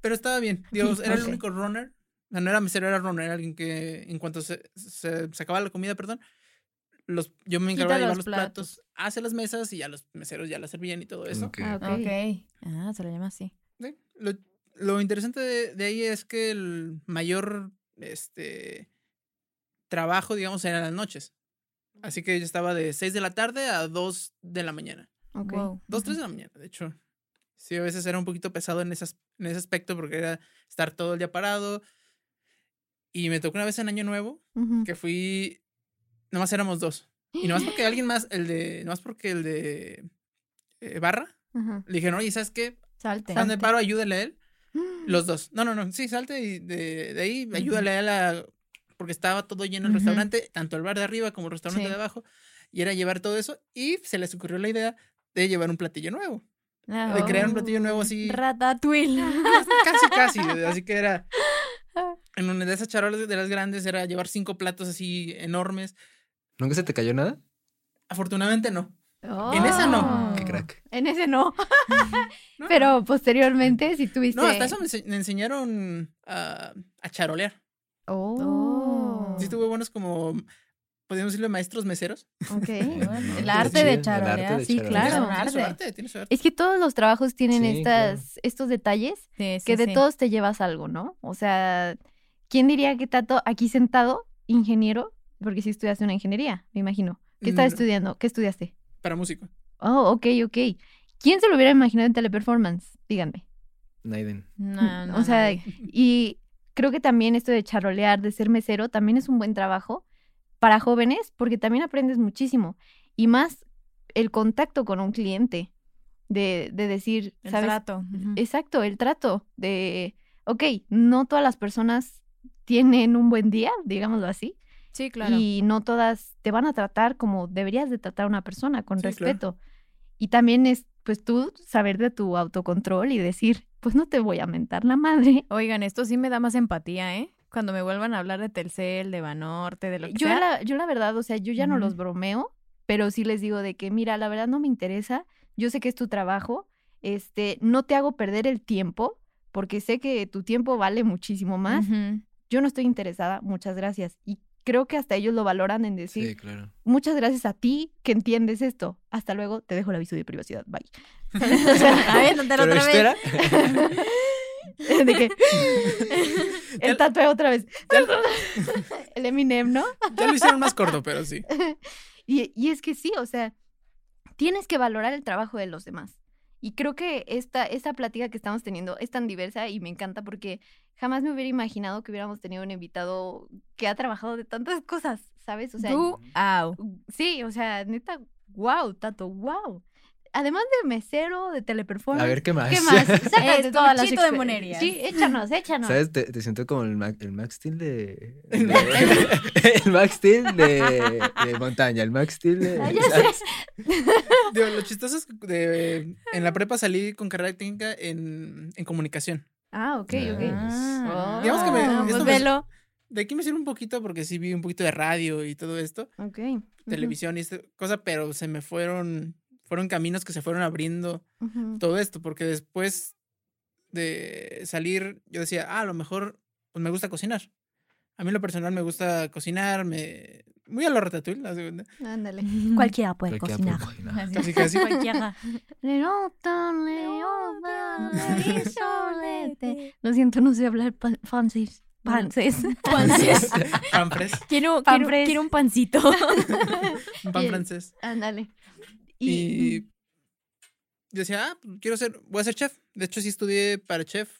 Speaker 4: Pero estaba bien. Digo, era el único runner. No era mesero, era runner, era alguien que en cuanto se, se, se acababa la comida, perdón, los, yo me encargaba de llevar
Speaker 2: los
Speaker 4: platos hacia las mesas y ya los meseros ya las servían y todo eso.
Speaker 3: Ok.
Speaker 1: Ah, ok.
Speaker 2: Ah, se lo llama así.
Speaker 4: Sí, Lo, lo interesante de, de ahí es que el mayor este, trabajo, digamos, era en las noches. Así que yo estaba de 6 de la tarde a 2 de la mañana.
Speaker 1: Ok.
Speaker 2: Wow.
Speaker 4: 2, 3 de la mañana, de hecho. Sí, a veces era un poquito pesado en ese, as- en ese aspecto porque era estar todo el día parado. Y me tocó una vez en Año Nuevo
Speaker 1: Ujú.
Speaker 4: que fui. Nomás éramos dos. Y nomás porque alguien más, el de. Nomás porque el de. eh, Barra,
Speaker 1: Ajá.
Speaker 4: le dijeron, oye, ¿sabes qué?
Speaker 2: Salte.
Speaker 4: De paro, ayúdale a él. Los dos. No, no, no. Sí, salte y de, de ahí, ayúdale a él a- Porque estaba todo lleno el restaurante, tanto el bar de arriba como el restaurante
Speaker 2: Sí.
Speaker 4: de abajo. Y era llevar todo eso. Y se les ocurrió la idea de llevar un platillo nuevo.
Speaker 2: Ah,
Speaker 4: De crear un
Speaker 1: Oh.
Speaker 4: platillo nuevo así.
Speaker 2: Ratatouille.
Speaker 4: Casi, casi. Así que era. En una de esas charolas de las grandes era llevar cinco platos así enormes.
Speaker 3: ¿Nunca se te cayó nada?
Speaker 4: Afortunadamente no.
Speaker 1: Oh.
Speaker 4: En esa no.
Speaker 3: Qué crack.
Speaker 1: En ese no.
Speaker 4: No,
Speaker 1: Pero posteriormente, si tuviste.
Speaker 4: No, hasta eso me, ense- me enseñaron a, a charolear.
Speaker 1: Oh.
Speaker 4: Sí tuve buenos como, podríamos decirle maestros meseros.
Speaker 1: Ok.
Speaker 2: El
Speaker 3: Qué
Speaker 2: arte de
Speaker 3: el
Speaker 2: charolear.
Speaker 3: arte de
Speaker 2: Sí,
Speaker 3: charolear.
Speaker 2: claro.
Speaker 4: tiene, su
Speaker 2: arte.
Speaker 4: arte, tiene su arte.
Speaker 1: Es que todos los trabajos tienen
Speaker 3: Sí,
Speaker 1: estas, estos detalles
Speaker 2: Sí, sí,
Speaker 1: que de
Speaker 2: sí.
Speaker 1: todos te llevas algo, ¿no? O sea, ¿quién diría que Tato aquí sentado, ingeniero? Porque sí estudiaste una ingeniería, me imagino. ¿Qué estabas
Speaker 4: No.
Speaker 1: estudiando? ¿Qué estudiaste?
Speaker 4: Para músico.
Speaker 1: Oh, ok, ok. ¿Quién se lo hubiera imaginado en teleperformance? Díganme.
Speaker 3: Naiden.
Speaker 2: No, no,
Speaker 1: o sea,
Speaker 2: nadie.
Speaker 1: y creo que también esto de charolear, de ser mesero, también es un buen trabajo para jóvenes porque también aprendes muchísimo. Y más el contacto con un cliente, de, de decir,
Speaker 2: el
Speaker 1: ¿sabes?
Speaker 2: trato.
Speaker 1: Exacto, el trato de, ok, no todas las personas tienen un buen día, digámoslo así,
Speaker 2: Sí, claro.
Speaker 1: y no todas te van a tratar como deberías de tratar a una persona, con
Speaker 4: Sí, claro.
Speaker 1: respeto. Y también es, pues tú, saber de tu autocontrol y decir, pues no te voy a mentar la madre.
Speaker 2: Oigan, esto sí me da más empatía, ¿eh? Cuando me vuelvan a hablar de Telcel, de Banorte, de lo que
Speaker 1: Yo
Speaker 2: sea.
Speaker 1: la, yo la verdad, o sea, yo ya no los bromeo, pero sí les digo de que, mira, la verdad no me interesa, yo sé que es tu trabajo, este, no te hago perder el tiempo, porque sé que tu tiempo vale muchísimo más. Yo no estoy interesada, muchas gracias. Y creo que hasta ellos lo valoran en decir,
Speaker 3: Sí, claro.
Speaker 1: muchas gracias a ti que entiendes esto. Hasta luego, te dejo el aviso de privacidad. Bye.
Speaker 2: A ver, otra
Speaker 3: Pero
Speaker 2: vez.
Speaker 3: espera.
Speaker 1: de que el tatué otra vez. el Eminem, ¿no?
Speaker 4: Ya lo hicieron más corto, pero sí.
Speaker 1: Y, y es que sí, o sea, tienes que valorar el trabajo de los demás. Y creo que esta, esta plática que estamos teniendo es tan diversa y me encanta porque jamás me hubiera imaginado que hubiéramos tenido un invitado que ha trabajado de tantas cosas, ¿sabes? O sea,
Speaker 2: Tú, au.
Speaker 1: Sí, o sea, neta, wow, Tato, wow. Además de mesero, de teleperformance.
Speaker 3: A ver, ¿qué más?
Speaker 1: ¿Qué más? Sácate
Speaker 2: Eh,
Speaker 1: todas las
Speaker 2: de monerías.
Speaker 1: Sí, échanos, échanos.
Speaker 3: ¿Sabes? Te, te siento como el, Mac, el Max Steel de... de- el Max Steel de, de montaña, el Max Steel de...
Speaker 1: Ah, ya sé.
Speaker 4: Digo, lo chistoso es que de- en la prepa salí con carrera técnica en, en comunicación.
Speaker 1: Ah, ok, ok.
Speaker 2: Ah.
Speaker 4: Digamos que me-
Speaker 1: Ah,
Speaker 2: pues
Speaker 4: me-
Speaker 2: velo.
Speaker 4: De aquí me sirve un poquito porque sí vi un poquito de radio y todo esto,
Speaker 1: Ok.
Speaker 4: televisión y esta cosa, pero se me fueron, fueron caminos que se fueron abriendo todo esto, porque después de salir, yo decía, ah, a lo mejor pues me gusta cocinar. A mí en lo personal me gusta cocinar, me... Muy a lo ratatouille, de cuenta.
Speaker 1: Ándale. Cualquiera puede
Speaker 3: Cualquiera
Speaker 1: cocinar.
Speaker 3: puede cocinar.
Speaker 2: Así.
Speaker 4: Casi, casi.
Speaker 2: Cualquiera.
Speaker 1: Y. Lo siento, no sé hablar francés. Francés.
Speaker 2: Francés.
Speaker 4: Pan fres,
Speaker 2: Quiero,
Speaker 1: Pan
Speaker 2: quiero, un pancito.
Speaker 4: un pan
Speaker 1: Y-
Speaker 4: francés.
Speaker 1: Ándale.
Speaker 4: Y yo decía, ah, pues, quiero ser, voy a ser chef. De hecho, sí estudié para chef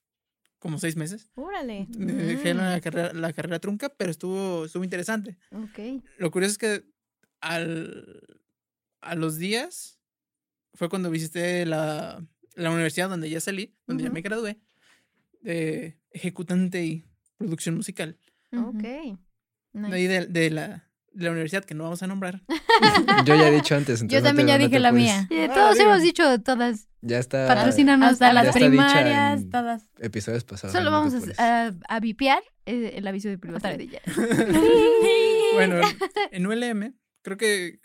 Speaker 4: como seis meses.
Speaker 1: Órale.
Speaker 4: Me dejé la carrera, la carrera trunca, pero estuvo, estuvo interesante.
Speaker 1: Ok.
Speaker 4: Lo curioso es que al, a los días fue cuando visité la, la universidad donde ya salí, donde ya me gradué, de ejecutante y producción musical.
Speaker 1: Ok.
Speaker 4: De ahí de, de la, de la universidad que no vamos a nombrar.
Speaker 3: Yo ya he dicho antes.
Speaker 2: Yo
Speaker 3: no
Speaker 2: también
Speaker 3: te-
Speaker 2: ya
Speaker 3: no
Speaker 2: dije la
Speaker 3: puedes-
Speaker 2: mía.
Speaker 4: Ah,
Speaker 1: todos hemos dicho todas.
Speaker 3: Ya está.
Speaker 1: Patrocínanos.
Speaker 2: Hasta
Speaker 1: Ya
Speaker 2: las primarias, todas.
Speaker 3: Episodios pasados.
Speaker 1: Solo
Speaker 3: no
Speaker 1: vamos a, a, a vipear eh, el aviso de privacidad.
Speaker 4: Bueno, en ULM, creo que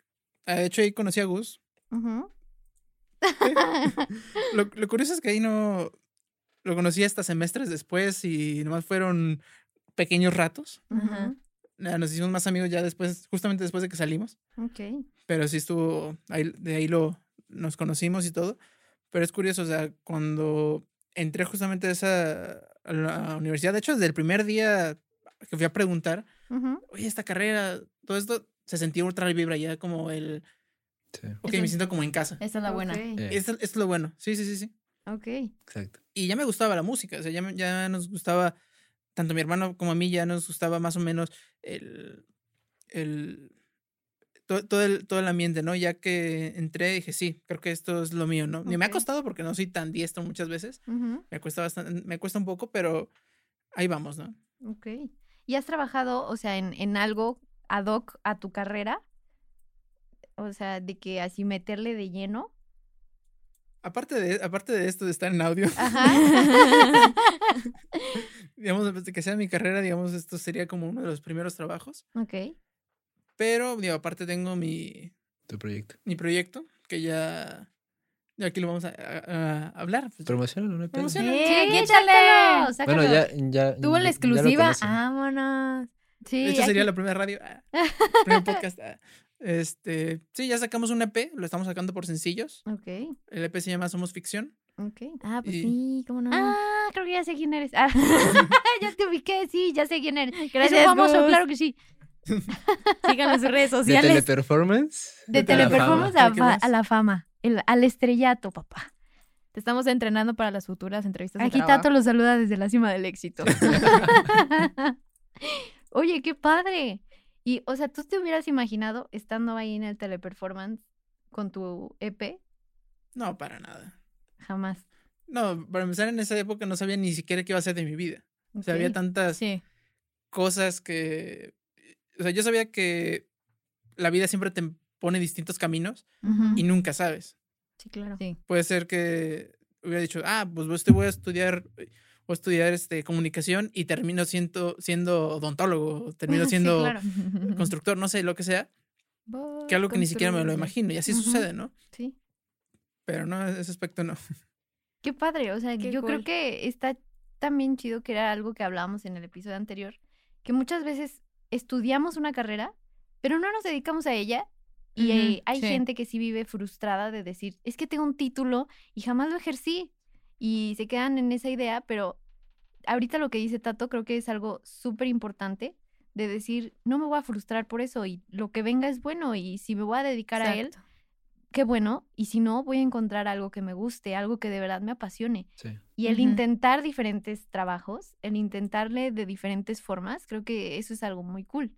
Speaker 4: ah, de hecho ahí conocí a Gus. Lo, lo curioso es que ahí no lo conocí hasta semestres después y nomás fueron pequeños ratos. Nos hicimos más amigos ya después, justamente después de que salimos.
Speaker 1: Ok.
Speaker 4: Pero sí estuvo, ahí, de ahí lo, nos conocimos y todo. Pero es curioso, o sea, cuando entré justamente a esa a la universidad, de hecho, desde el primer día que fui a preguntar, oye, esta carrera, todo esto, se sentía ultra vibra ya como el,
Speaker 3: Sí,
Speaker 4: ok,
Speaker 2: Eso-
Speaker 4: me siento como en casa.
Speaker 2: Esa es la buena.
Speaker 1: Ok.
Speaker 3: eh,
Speaker 4: Esto, esto es lo bueno, sí, sí, sí, sí.
Speaker 1: Ok.
Speaker 3: exacto.
Speaker 4: Y ya me gustaba la música, o sea, ya, me- ya nos gustaba, tanto mi hermano como a mí, ya nos gustaba más o menos el, el, todo, todo el, todo el ambiente, ¿no? Ya que entré, dije, sí, creo que esto es lo mío, ¿no? Ni me ha costado porque no soy tan diestro muchas veces, me cuesta bastante, me cuesta un poco, pero ahí vamos, ¿no?
Speaker 1: Ok. ¿Y has trabajado, o sea, en, en algo ad hoc a tu carrera? O sea, de que así meterle de lleno.
Speaker 4: Aparte de, aparte de esto de estar en audio,
Speaker 1: Ajá.
Speaker 4: digamos, desde que sea mi carrera, digamos, esto sería como uno de los primeros trabajos,
Speaker 1: ok.
Speaker 4: Pero, digo, aparte tengo mi,
Speaker 3: Tu proyecto.
Speaker 4: mi proyecto, que ya, ya aquí lo vamos a, a- a hablar. pues,
Speaker 3: Promociona una
Speaker 4: Promociona.
Speaker 1: Sí,
Speaker 2: aquí
Speaker 1: sácalo, sácalo.
Speaker 3: Bueno, ya, ya.
Speaker 2: Tuvo la exclusiva. Vámonos.
Speaker 1: Sí,
Speaker 4: De hecho, sería la primera radio, ah, primer podcast. ah. Este, sí, ya sacamos un EP, lo estamos sacando por sencillos.
Speaker 1: Ok,
Speaker 4: El EP se llama Somos Ficción.
Speaker 1: ok.
Speaker 2: Ah, pues
Speaker 4: Y-
Speaker 2: sí, cómo no.
Speaker 1: Ah, creo que ya sé quién eres. Ah, ya te ubiqué, sí, ya sé quién eres.
Speaker 2: Gracias,
Speaker 1: es un famoso,
Speaker 2: Gus.
Speaker 1: claro que sí.
Speaker 2: Síganos en sus redes
Speaker 3: De
Speaker 2: sociales.
Speaker 3: teleperformance.
Speaker 1: De
Speaker 4: De la
Speaker 1: teleperformance a, la fama, el- al estrellato, papá.
Speaker 2: Te estamos entrenando para las futuras entrevistas de
Speaker 1: Aquí
Speaker 2: trabajo.
Speaker 1: Tato lo saluda desde la cima del éxito. Oye, qué padre. Y, o sea, ¿tú te hubieras imaginado estando ahí en el teleperformance con tu EP?
Speaker 4: No, para nada.
Speaker 1: Jamás.
Speaker 4: No, para empezar, en esa época no sabía ni siquiera qué iba a ser de mi vida. O sea, había tantas
Speaker 2: Sí.
Speaker 4: cosas que. O sea, yo sabía que la vida siempre te pone distintos caminos y nunca sabes.
Speaker 1: Sí, claro.
Speaker 2: Sí.
Speaker 4: Puede ser que hubiera dicho, ah, pues este voy a estudiar, voy a estudiar este, comunicación y termino siendo, siendo odontólogo, termino
Speaker 1: Sí,
Speaker 4: siendo
Speaker 1: claro.
Speaker 4: constructor, no sé, lo que sea, que algo que ni siquiera me lo imagino y así sucede, ¿no?
Speaker 1: Sí.
Speaker 4: Pero no, ese aspecto no.
Speaker 1: Qué padre. O sea,
Speaker 2: Qué
Speaker 1: yo creo que está también chido que era algo que hablábamos en el episodio anterior, que muchas veces estudiamos una carrera, pero no nos dedicamos a ella. Y eh, hay
Speaker 2: sí.
Speaker 1: gente que sí vive frustrada de decir, es que tengo un título y jamás lo ejercí. Y se quedan en esa idea, pero ahorita lo que dice Tato creo que es algo súper importante de decir, no me voy a frustrar por eso y lo que venga es bueno y si me voy a dedicar a él. Qué bueno. Y si no, voy a encontrar algo que me guste, algo que de verdad me apasione.
Speaker 3: Sí.
Speaker 1: Y el intentar diferentes trabajos, el intentarle de diferentes formas, creo que eso es algo muy cool.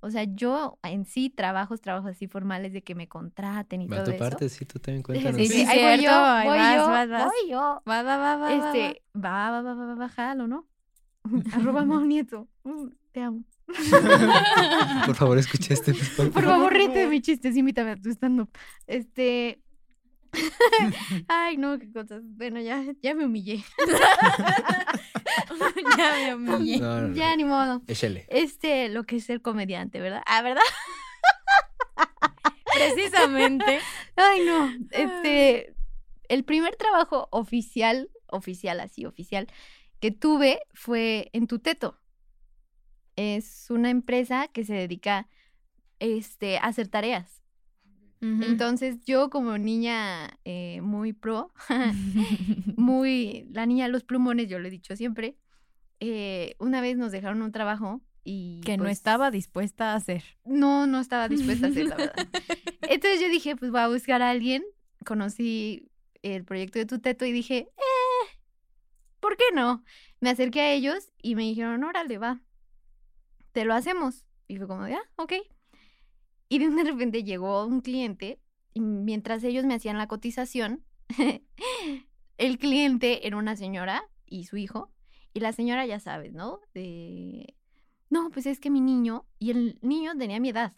Speaker 1: O sea, yo en sí trabajos, trabajos así formales de que me contraten y
Speaker 3: Va
Speaker 1: todo
Speaker 3: tu
Speaker 1: eso.
Speaker 3: parte, sí, tú también cuéntanos.
Speaker 1: sí,
Speaker 2: Sí,
Speaker 1: sí, ahí voy
Speaker 2: cierto,
Speaker 1: yo,
Speaker 2: ahí
Speaker 1: voy
Speaker 2: vas,
Speaker 1: yo,
Speaker 2: vas, vas.
Speaker 1: voy yo.
Speaker 2: Va, va, va, va. va, va.
Speaker 1: Este, va, va, va, va, va, va, jalo, ¿no? Arroba Mau Nieto. Mm, te amo.
Speaker 3: Por favor, escucha este.
Speaker 1: Por favor, ríete de mi chiste, sí, invítame a tu stand-up. Este. Ay, no, qué cosas. Bueno, ya, ya me humillé.
Speaker 2: ya me humillé.
Speaker 3: No, no, no.
Speaker 1: Ya, ni modo.
Speaker 3: Échale.
Speaker 1: Este, lo que es ser comediante, ¿verdad? Ah, ¿verdad?
Speaker 2: Precisamente.
Speaker 1: Ay, no. Este, el primer trabajo oficial, oficial, así, oficial, que tuve fue en Tuteto. Es una empresa que se dedica este, a hacer tareas. Entonces, yo como niña eh, muy pro, muy, la niña de los plumones, yo lo he dicho siempre, eh, una vez nos dejaron un trabajo y...
Speaker 2: que no
Speaker 1: pues,
Speaker 2: estaba dispuesta a hacer.
Speaker 1: No, no estaba dispuesta a hacer, la verdad. Entonces yo dije, pues voy a buscar a alguien. Conocí el proyecto de Tuteto y dije, eh, ¿por qué no? Me acerqué a ellos y me dijeron, órale, va, te lo hacemos. Y fue como, de, ah, ok. Y de repente llegó un cliente y mientras ellos me hacían la cotización, el cliente era una señora y su hijo. Y la señora, ya sabes, ¿no? De, no, pues es que mi niño, y el niño tenía mi edad,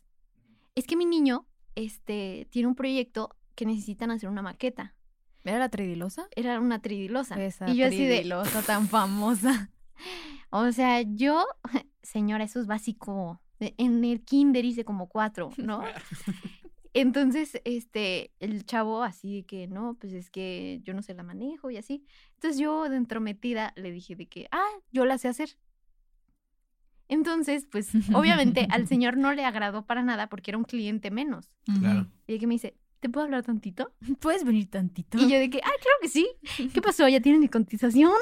Speaker 1: es que mi niño este, tiene un proyecto que necesitan hacer una maqueta.
Speaker 2: ¿Era la tridilosa?
Speaker 1: Era una tridilosa.
Speaker 2: Esa
Speaker 1: y yo así de,
Speaker 2: tridilosa tan famosa.
Speaker 1: O sea, yo, señora, eso es básico. E- En el kinder hice como cuatro, ¿no? Entonces, este, el chavo así de que, no, pues es que yo no se la manejo y así. Entonces yo, de entrometida, le dije de que, ah, yo la sé hacer. Entonces, pues obviamente al señor no le agradó para nada porque era un cliente menos.
Speaker 3: Claro.
Speaker 1: Y que me dice, ¿te puedo hablar tantito?
Speaker 2: ¿Puedes venir tantito?
Speaker 1: Y yo de que, ah, claro que sí. ¿Qué pasó? ¿Ya tienen mi cotización?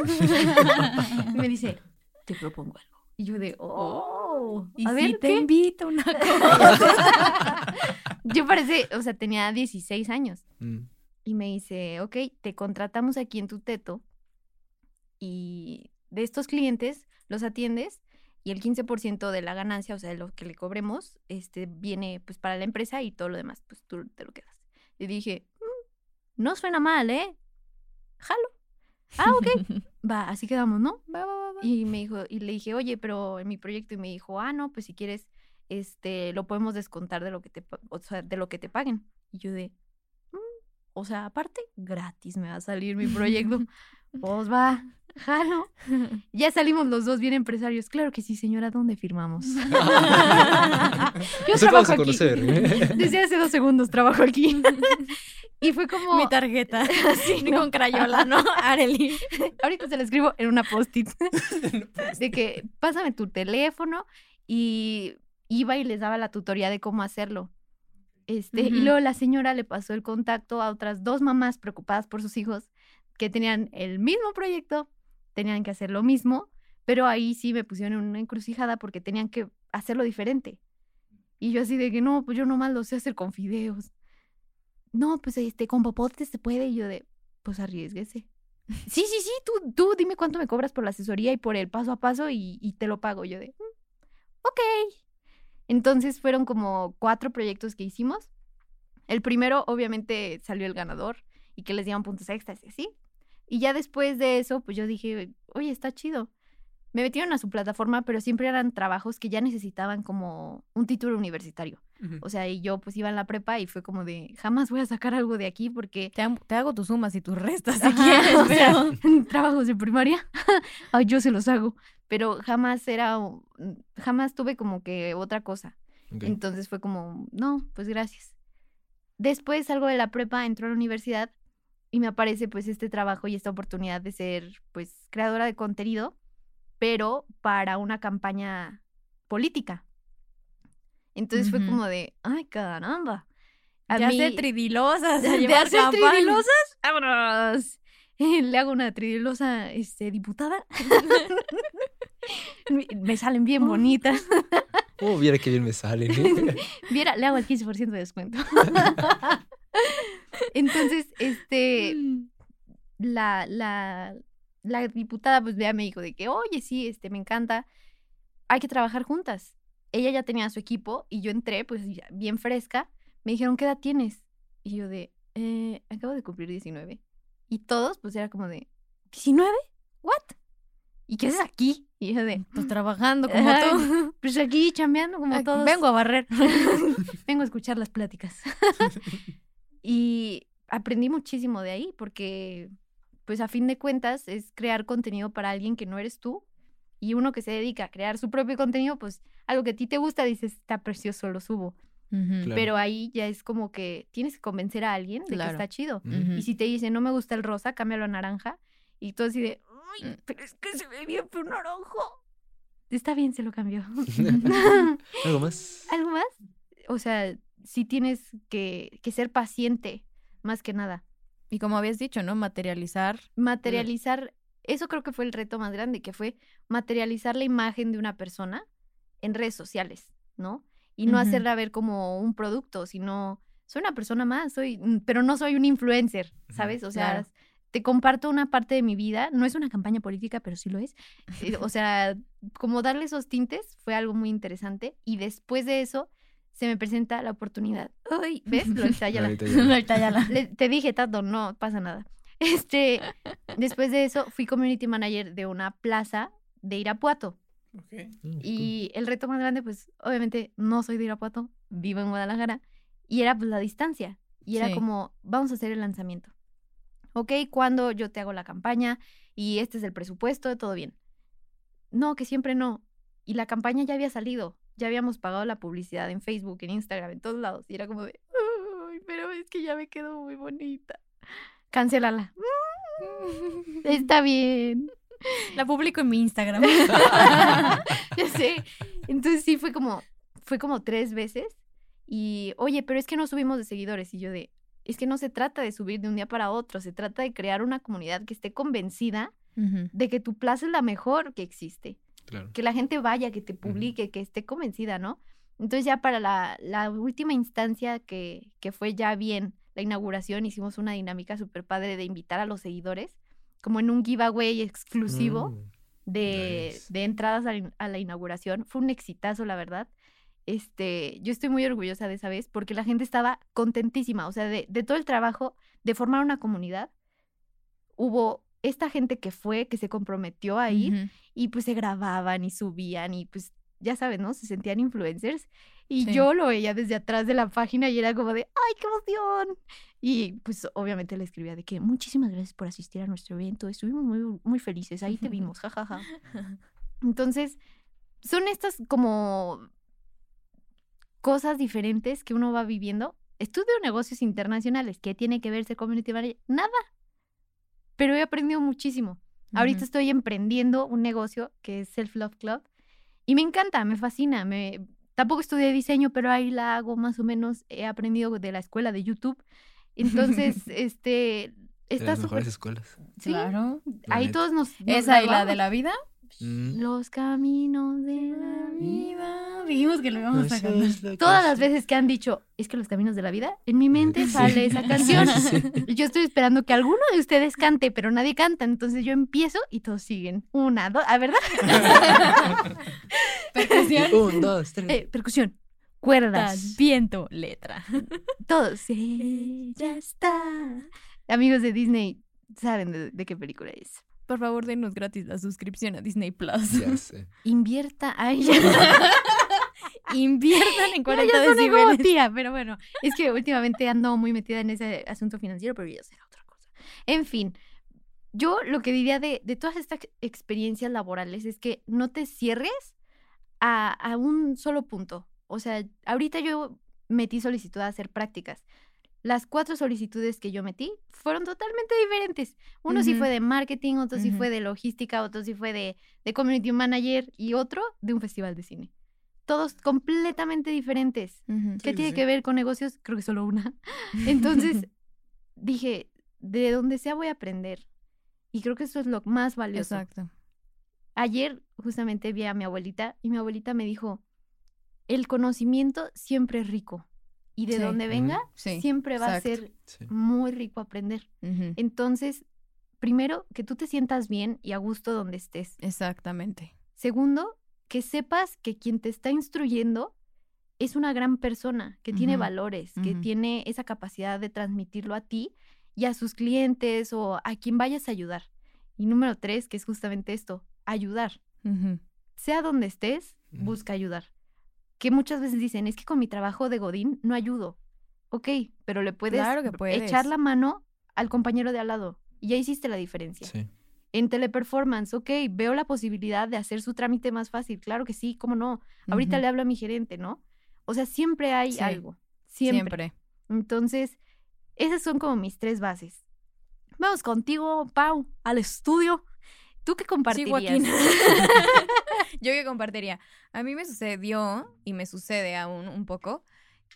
Speaker 1: y me dice, te propongo algo. Y yo de, oh,
Speaker 2: ¿Y
Speaker 1: a
Speaker 2: si
Speaker 1: ver,
Speaker 2: te
Speaker 1: ¿qué?
Speaker 2: invito una cosa?
Speaker 1: yo parece, o sea, tenía 16 años.
Speaker 3: Mm.
Speaker 1: Y me dice, ok, te contratamos aquí en tu teto y de estos clientes los atiendes y el 15% de la ganancia, o sea, de lo que le cobremos, este, viene pues para la empresa y todo lo demás, pues tú te lo quedas. Y dije, "Mm, no suena mal, ¿eh? Jalo. Ah, ok. Va, así quedamos, ¿no?
Speaker 2: Va, va, va, va.
Speaker 1: Y me dijo, y le dije, oye, pero en mi proyecto, y me dijo, ah, no, pues si quieres, este, lo podemos descontar de lo que te, o sea, de lo que te paguen. Y yo de, "Mm, o sea, aparte, gratis me va a salir mi proyecto. pues va, jalo. Ya salimos los dos bien empresarios. Claro que sí, señora, ¿dónde firmamos? Yo
Speaker 3: Nos
Speaker 1: trabajo aquí.
Speaker 3: conocer.
Speaker 1: Desde hace dos segundos trabajo aquí. y fue como,
Speaker 2: Mi tarjeta.
Speaker 1: Sí,
Speaker 2: Ni
Speaker 1: ¿no?
Speaker 2: con crayola, ¿no? Arely.
Speaker 1: ahorita se lo escribo en una post-it. de que pásame tu teléfono y iba y les daba la tutoría de cómo hacerlo. Este, Y luego la señora le pasó el contacto a otras dos mamás preocupadas por sus hijos que tenían el mismo proyecto, tenían que hacer lo mismo, pero ahí sí me pusieron en una encrucijada porque tenían que hacerlo diferente. Y yo así de que no, pues yo nomás lo sé hacer con fideos. No, pues este, con popotes se puede. Y yo de, pues arriesguese. Sí, sí, sí, tú, tú dime cuánto me cobras por la asesoría y por el paso a paso y, te lo pago. Yo de, "Mm, ok. Entonces fueron como cuatro proyectos que hicimos. El primero, obviamente, salió el ganador y que les dieron puntos extras y así. Y ya después de eso, pues yo dije, oye, está chido. Me metieron a su plataforma, pero siempre eran trabajos que ya necesitaban como un título universitario. O sea, y yo pues iba en la prepa y fue como de, jamás voy a sacar algo de aquí porque
Speaker 2: Te, ha- te hago tus sumas y tus restas si
Speaker 1: Ajá,
Speaker 2: quieres,
Speaker 1: o sea,
Speaker 2: pero...
Speaker 1: trabajos de primaria, ay, yo se los hago, pero jamás era, jamás tuve como que otra cosa. Entonces fue como, no, pues gracias. Después salgo de la prepa, entro a la universidad y me aparece pues este trabajo y esta oportunidad de ser pues creadora de contenido, pero para una campaña política. Entonces fue como de, ay, caramba. A
Speaker 2: Ya
Speaker 1: mí-
Speaker 2: sé tridilosas. a
Speaker 1: ¿De
Speaker 2: llevar
Speaker 1: hacer
Speaker 2: campaña.
Speaker 1: tridilosas? ¡Vámonos! Le hago una tridilosa este, diputada. Me- me salen bien bonitas.
Speaker 3: Oh, viera qué bien me salen. ¿eh?
Speaker 1: Viera, le hago el 15% de descuento. Entonces, este, la, la, la diputada pues ya me dijo de que, oye, sí, este, me encanta, hay que trabajar juntas. Ella ya tenía su equipo y yo entré pues bien fresca. Me dijeron, ¿qué edad tienes? Y yo de, "Eh, acabo de cumplir 19. Y todos pues era como de, ¿19? ¿What? ¿Y qué haces aquí? Y yo de,
Speaker 2: Pues trabajando como
Speaker 1: Ay,
Speaker 2: tú.
Speaker 1: pues aquí chambeando como
Speaker 2: Aquí
Speaker 1: todos.
Speaker 2: Vengo a barrer.
Speaker 1: Vengo a escuchar las pláticas. y aprendí muchísimo de ahí porque, pues a fin de cuentas, es crear contenido para alguien que no eres tú. Y uno que se dedica a crear su propio contenido, pues algo que a ti te gusta, dices, está precioso, lo subo.
Speaker 3: Claro.
Speaker 1: Pero ahí ya es como que tienes que convencer a alguien de
Speaker 2: Claro.
Speaker 1: que está chido. Y si te dice, no me gusta el rosa, cámbialo a naranja. Y tú así de,
Speaker 2: Mm.
Speaker 1: "Ay, pero es que se ve bien, pero naranjo. Está bien, se lo cambió.
Speaker 3: ¿Algo más?
Speaker 1: ¿Algo más? O sea, sí tienes que, que ser paciente, más que nada.
Speaker 2: Y como habías dicho, ¿no? Materializar.
Speaker 1: Materializar, eso creo que fue el reto más grande, que fue materializar la imagen de una persona en redes sociales, ¿no? Y no hacerla ver como un producto, sino soy una persona más, soy, mm, pero no soy un influencer, ¿sabes? O sea,
Speaker 2: Claro.
Speaker 1: te comparto una parte de mi vida, no es una campaña política, pero sí lo es. Eh, O sea, como darle esos tintes fue algo muy interesante y después de eso se me presenta la oportunidad. Ay, ¿ves? Lo Ayala.
Speaker 3: Ahorita ya.
Speaker 2: Ahorita ya la-
Speaker 1: Le- te dije, Tato, no pasa nada. Este, después de eso, fui community manager de una plaza de Irapuato.
Speaker 4: Ok.
Speaker 3: Mm,
Speaker 1: Y el reto más grande, pues, obviamente, no soy de Irapuato, vivo en Guadalajara. Y era, pues, la distancia. Y era
Speaker 2: Sí.
Speaker 1: como, vamos a hacer el lanzamiento. Ok, cuando yo te hago la campaña y este es el presupuesto, todo bien. No, que siempre no. Y la campaña ya había salido. Ya habíamos pagado la publicidad en Facebook, en Instagram, en todos lados. Y era como de, "Ay, pero es que ya me quedó muy bonita. Cancélala. Está bien.
Speaker 2: La publico en mi Instagram.
Speaker 1: Ya sé. Entonces sí fue como, fue como tres veces. Y, oye, pero es que no subimos de seguidores. Y yo de, es que no se trata de subir de un día para otro, se trata de crear una comunidad que esté convencida de que tu plaza es la mejor que existe.
Speaker 3: Claro.
Speaker 1: Que la gente vaya, que te publique, que esté convencida, ¿no? Entonces ya para la, la última instancia que, que fue ya bien la inauguración, hicimos una dinámica súper padre de invitar a los seguidores, como en un giveaway exclusivo
Speaker 3: Mm,
Speaker 1: de,
Speaker 3: nice.
Speaker 1: de entradas a la, a la inauguración. Fue un exitazo, la verdad. Este, yo estoy muy orgullosa de esa vez porque la gente estaba contentísima, o sea, de, de todo el trabajo de formar una comunidad. Hubo esta gente que fue, que se comprometió a ir y pues se grababan y subían y pues ya sabes, ¿no? Se sentían influencers y
Speaker 2: Sí.
Speaker 1: yo lo veía desde atrás de la página y era como de, ¡ay, qué emoción! Y pues obviamente le escribía de que muchísimas gracias por asistir a nuestro evento, estuvimos muy, muy felices, ahí te vimos, jajaja. Entonces, son estas como cosas diferentes que uno va viviendo. Estudio negocios internacionales, ¿qué tiene que ver ser community manager? Nada. Pero he aprendido muchísimo. Ahorita estoy emprendiendo un negocio que es Self Love Club y me encanta, me fascina. Me... Tampoco estudié diseño, pero ahí la hago más o menos. He aprendido de la escuela de YouTube. Entonces, este,
Speaker 3: De
Speaker 1: está
Speaker 3: las
Speaker 1: súper...
Speaker 3: mejores escuelas.
Speaker 1: Sí,
Speaker 2: Claro.
Speaker 3: La
Speaker 1: ahí todos nos... nos
Speaker 2: Esa y la de la vida.
Speaker 3: Mm.
Speaker 1: Los caminos de la vida.
Speaker 2: Dijimos que lo íbamos a
Speaker 3: Eso
Speaker 2: cantar.
Speaker 1: Todas las veces que han dicho, es que los caminos de la vida, en mi mente
Speaker 3: Sí.
Speaker 1: sale esa canción.
Speaker 3: Sí,
Speaker 1: Yo estoy esperando que alguno de ustedes cante, pero nadie canta. Entonces yo empiezo y todos siguen. Una, dos, ¿a verdad?
Speaker 2: Percusión.
Speaker 3: Un, dos, tres.
Speaker 1: Eh, percusión, cuerdas,
Speaker 2: Viento, letra.
Speaker 1: todos. Sí, ya está. Amigos de Disney, saben de, de qué película es.
Speaker 2: Por favor, denos gratis la suscripción a Disney Plus.
Speaker 3: Ya sé.
Speaker 1: Invierta. Ay, ya.
Speaker 2: Inviertan en
Speaker 1: Ya,
Speaker 2: 40
Speaker 1: ya soné como
Speaker 2: decibeles.
Speaker 1: tía, pero bueno, es que últimamente ando muy metida en ese asunto financiero, pero ya será otra cosa. En fin, yo lo que diría de, de todas estas experiencias laborales es que no te cierres a, a un solo punto. O sea, ahorita yo metí solicitud a hacer prácticas. Las cuatro solicitudes que yo metí fueron totalmente diferentes. Uno sí fue de marketing, otro sí fue de logística, otro sí fue de, de community manager y otro de un festival de cine. Todos completamente diferentes. ¿Qué
Speaker 4: Sí,
Speaker 1: tiene
Speaker 4: sí.
Speaker 1: que ver con negocios? Creo que solo una. Entonces dije, de donde sea voy a aprender. Y creo que eso es lo más valioso.
Speaker 2: Exacto.
Speaker 1: Ayer justamente vi a mi abuelita y mi abuelita me dijo, el conocimiento siempre es rico. Y de
Speaker 2: Sí.
Speaker 1: donde venga,
Speaker 2: Sí,
Speaker 1: siempre va
Speaker 2: exacto.
Speaker 1: a ser
Speaker 3: Sí.
Speaker 1: muy rico aprender. Entonces, primero, que tú te sientas bien y a gusto donde estés.
Speaker 2: Exactamente.
Speaker 1: Segundo, que sepas que quien te está instruyendo es una gran persona, que tiene valores, que tiene esa capacidad de transmitirlo a ti y a sus clientes o a quien vayas a ayudar. Y número tres, que es justamente esto, ayudar. Sea donde estés, busca ayudar. Que muchas veces dicen, es que con mi trabajo de Godín no ayudo. Ok, pero le puedes,
Speaker 2: Claro que
Speaker 1: echar la mano al compañero de al lado. Y ya hiciste la diferencia.
Speaker 3: Sí.
Speaker 1: En teleperformance, ok, veo la posibilidad de hacer su trámite más fácil. Claro que sí, cómo no. Ahorita le hablo a mi gerente, ¿no? O sea, siempre hay
Speaker 2: Sí,
Speaker 1: algo. Siempre.
Speaker 2: Siempre.
Speaker 1: Entonces, esas son como mis tres bases. Vamos contigo, Pau, al estudio. ¿Tú qué
Speaker 2: Sí,
Speaker 1: compartirías?
Speaker 2: Joaquín. Yo que compartiría. A mí me sucedió, y me sucede aún un poco,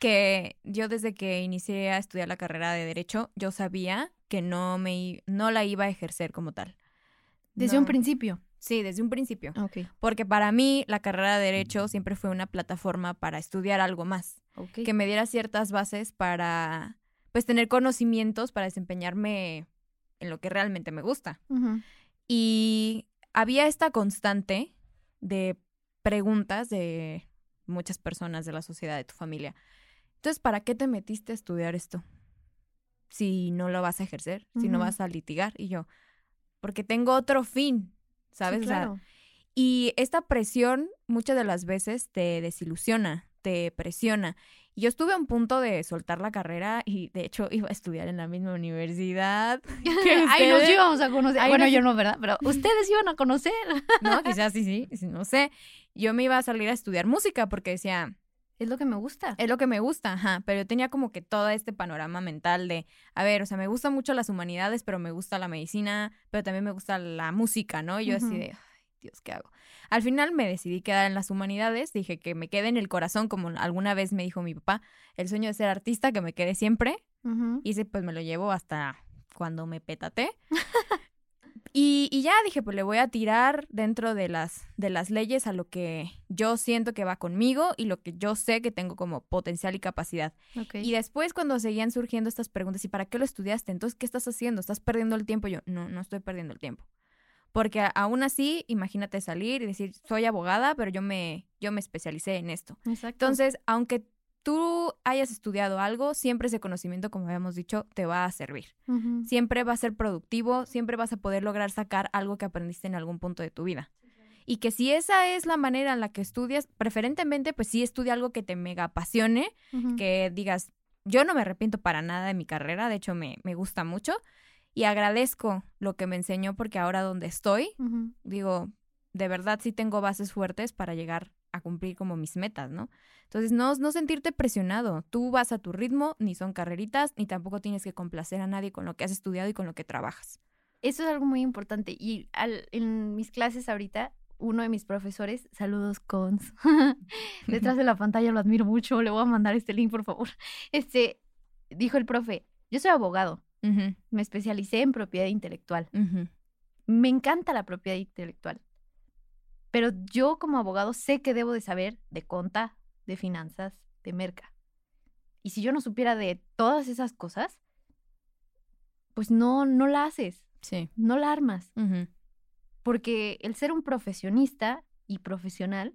Speaker 2: que yo desde que inicié a estudiar la carrera de Derecho, yo sabía que no, me, no la iba a ejercer como tal.
Speaker 1: Desde un principio.
Speaker 2: Sí, desde un principio.
Speaker 1: Ok,
Speaker 2: Porque para mí la carrera de Derecho siempre fue una plataforma para estudiar algo más. que me diera ciertas bases para, pues, tener conocimientos para desempeñarme en lo que realmente me gusta. Y había esta constante de preguntas de muchas personas de la sociedad, de tu familia. Entonces, ¿para qué te metiste a estudiar esto? Si no lo vas a ejercer, si no vas a litigar. Y yo, porque tengo otro fin, ¿sabes?
Speaker 1: Sí,
Speaker 2: O sea,
Speaker 1: claro.
Speaker 2: y esta presión muchas de las veces te desilusiona, te presiona. Yo estuve a un punto de soltar la carrera y de hecho iba a estudiar en la misma universidad. que
Speaker 1: Ahí nos íbamos a conocer.
Speaker 2: Ahí
Speaker 1: bueno,
Speaker 2: nos-
Speaker 1: yo no, ¿verdad? Pero ustedes iban a conocer.
Speaker 2: No, quizás sí, sí, no sé. Yo me iba a salir a estudiar música porque decía,
Speaker 1: Es lo que me gusta.
Speaker 2: es lo que me gusta, ajá, pero yo tenía como que todo este panorama mental de, a ver, o sea, me gustan mucho las humanidades, pero me gusta la medicina, pero también me gusta la música, ¿no? Y yo así de, "Ay, Dios, ¿qué hago? Al final me decidí quedar en las humanidades, dije que me quede en el corazón, como alguna vez me dijo mi papá, el sueño de ser artista, que me quede siempre.
Speaker 1: Ujú.
Speaker 2: Y ese pues me lo llevo hasta cuando me pétate. y, y ya dije, pues le voy a tirar dentro de las, de las leyes a lo que yo siento que va conmigo y lo que yo sé que tengo como potencial y capacidad. Y después cuando seguían surgiendo estas preguntas, ¿y para qué lo estudiaste? Entonces, ¿qué estás haciendo? ¿Estás perdiendo el tiempo? Yo, no, no estoy perdiendo el tiempo. Porque aún así, imagínate salir y decir, soy abogada, pero yo me, yo me especialicé en esto.
Speaker 1: Exacto.
Speaker 2: Entonces, aunque tú hayas estudiado algo, siempre ese conocimiento, como habíamos dicho, te va a servir. Siempre va a ser productivo, siempre vas a poder lograr sacar algo que aprendiste en algún punto de tu vida. Y que si esa es la manera en la que estudias, preferentemente, pues sí estudia algo que te mega apasione, que digas, yo no me arrepiento para nada de mi carrera, de hecho me, me gusta mucho y agradezco lo que me enseñó porque ahora donde estoy, digo, de verdad sí tengo bases fuertes para llegar a cumplir como mis metas, ¿no? Entonces, no, no sentirte presionado. Tú vas a tu ritmo, ni son carreritas, ni tampoco tienes que complacer a nadie con lo que has estudiado y con lo que trabajas.
Speaker 1: Eso es algo muy importante. Y al- en mis clases ahorita, uno de mis profesores, saludos cons, detrás de la pantalla lo admiro mucho, le voy a mandar este link, por favor. Este, dijo el profe, yo soy abogado, Me especialicé en propiedad intelectual. Me encanta la propiedad intelectual. Pero yo como abogado sé que debo de saber de conta, de finanzas, de merca. Y si yo no supiera de todas esas cosas, pues no, no la haces,
Speaker 2: Sí.
Speaker 1: no la armas. Porque el ser un profesionista y profesional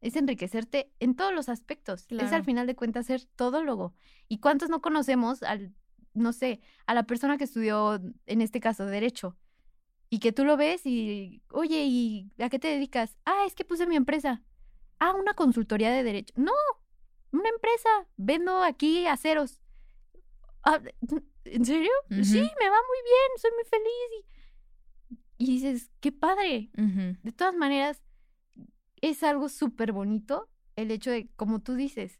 Speaker 1: es enriquecerte en todos los aspectos. Es al final de cuentas ser todólogo. ¿Y cuántos no conocemos al, no sé, a la persona que estudió, en este caso, derecho? Y que tú lo ves y, oye, ¿y a qué te dedicas? Ah, es que puse mi empresa. Ah, una consultoría de derecho. No, una empresa. Vendo aquí aceros. Ah, ¿En serio? Sí, me va muy bien, soy muy feliz. Y, y dices, qué padre. De todas maneras, es algo súper bonito el hecho de, como tú dices,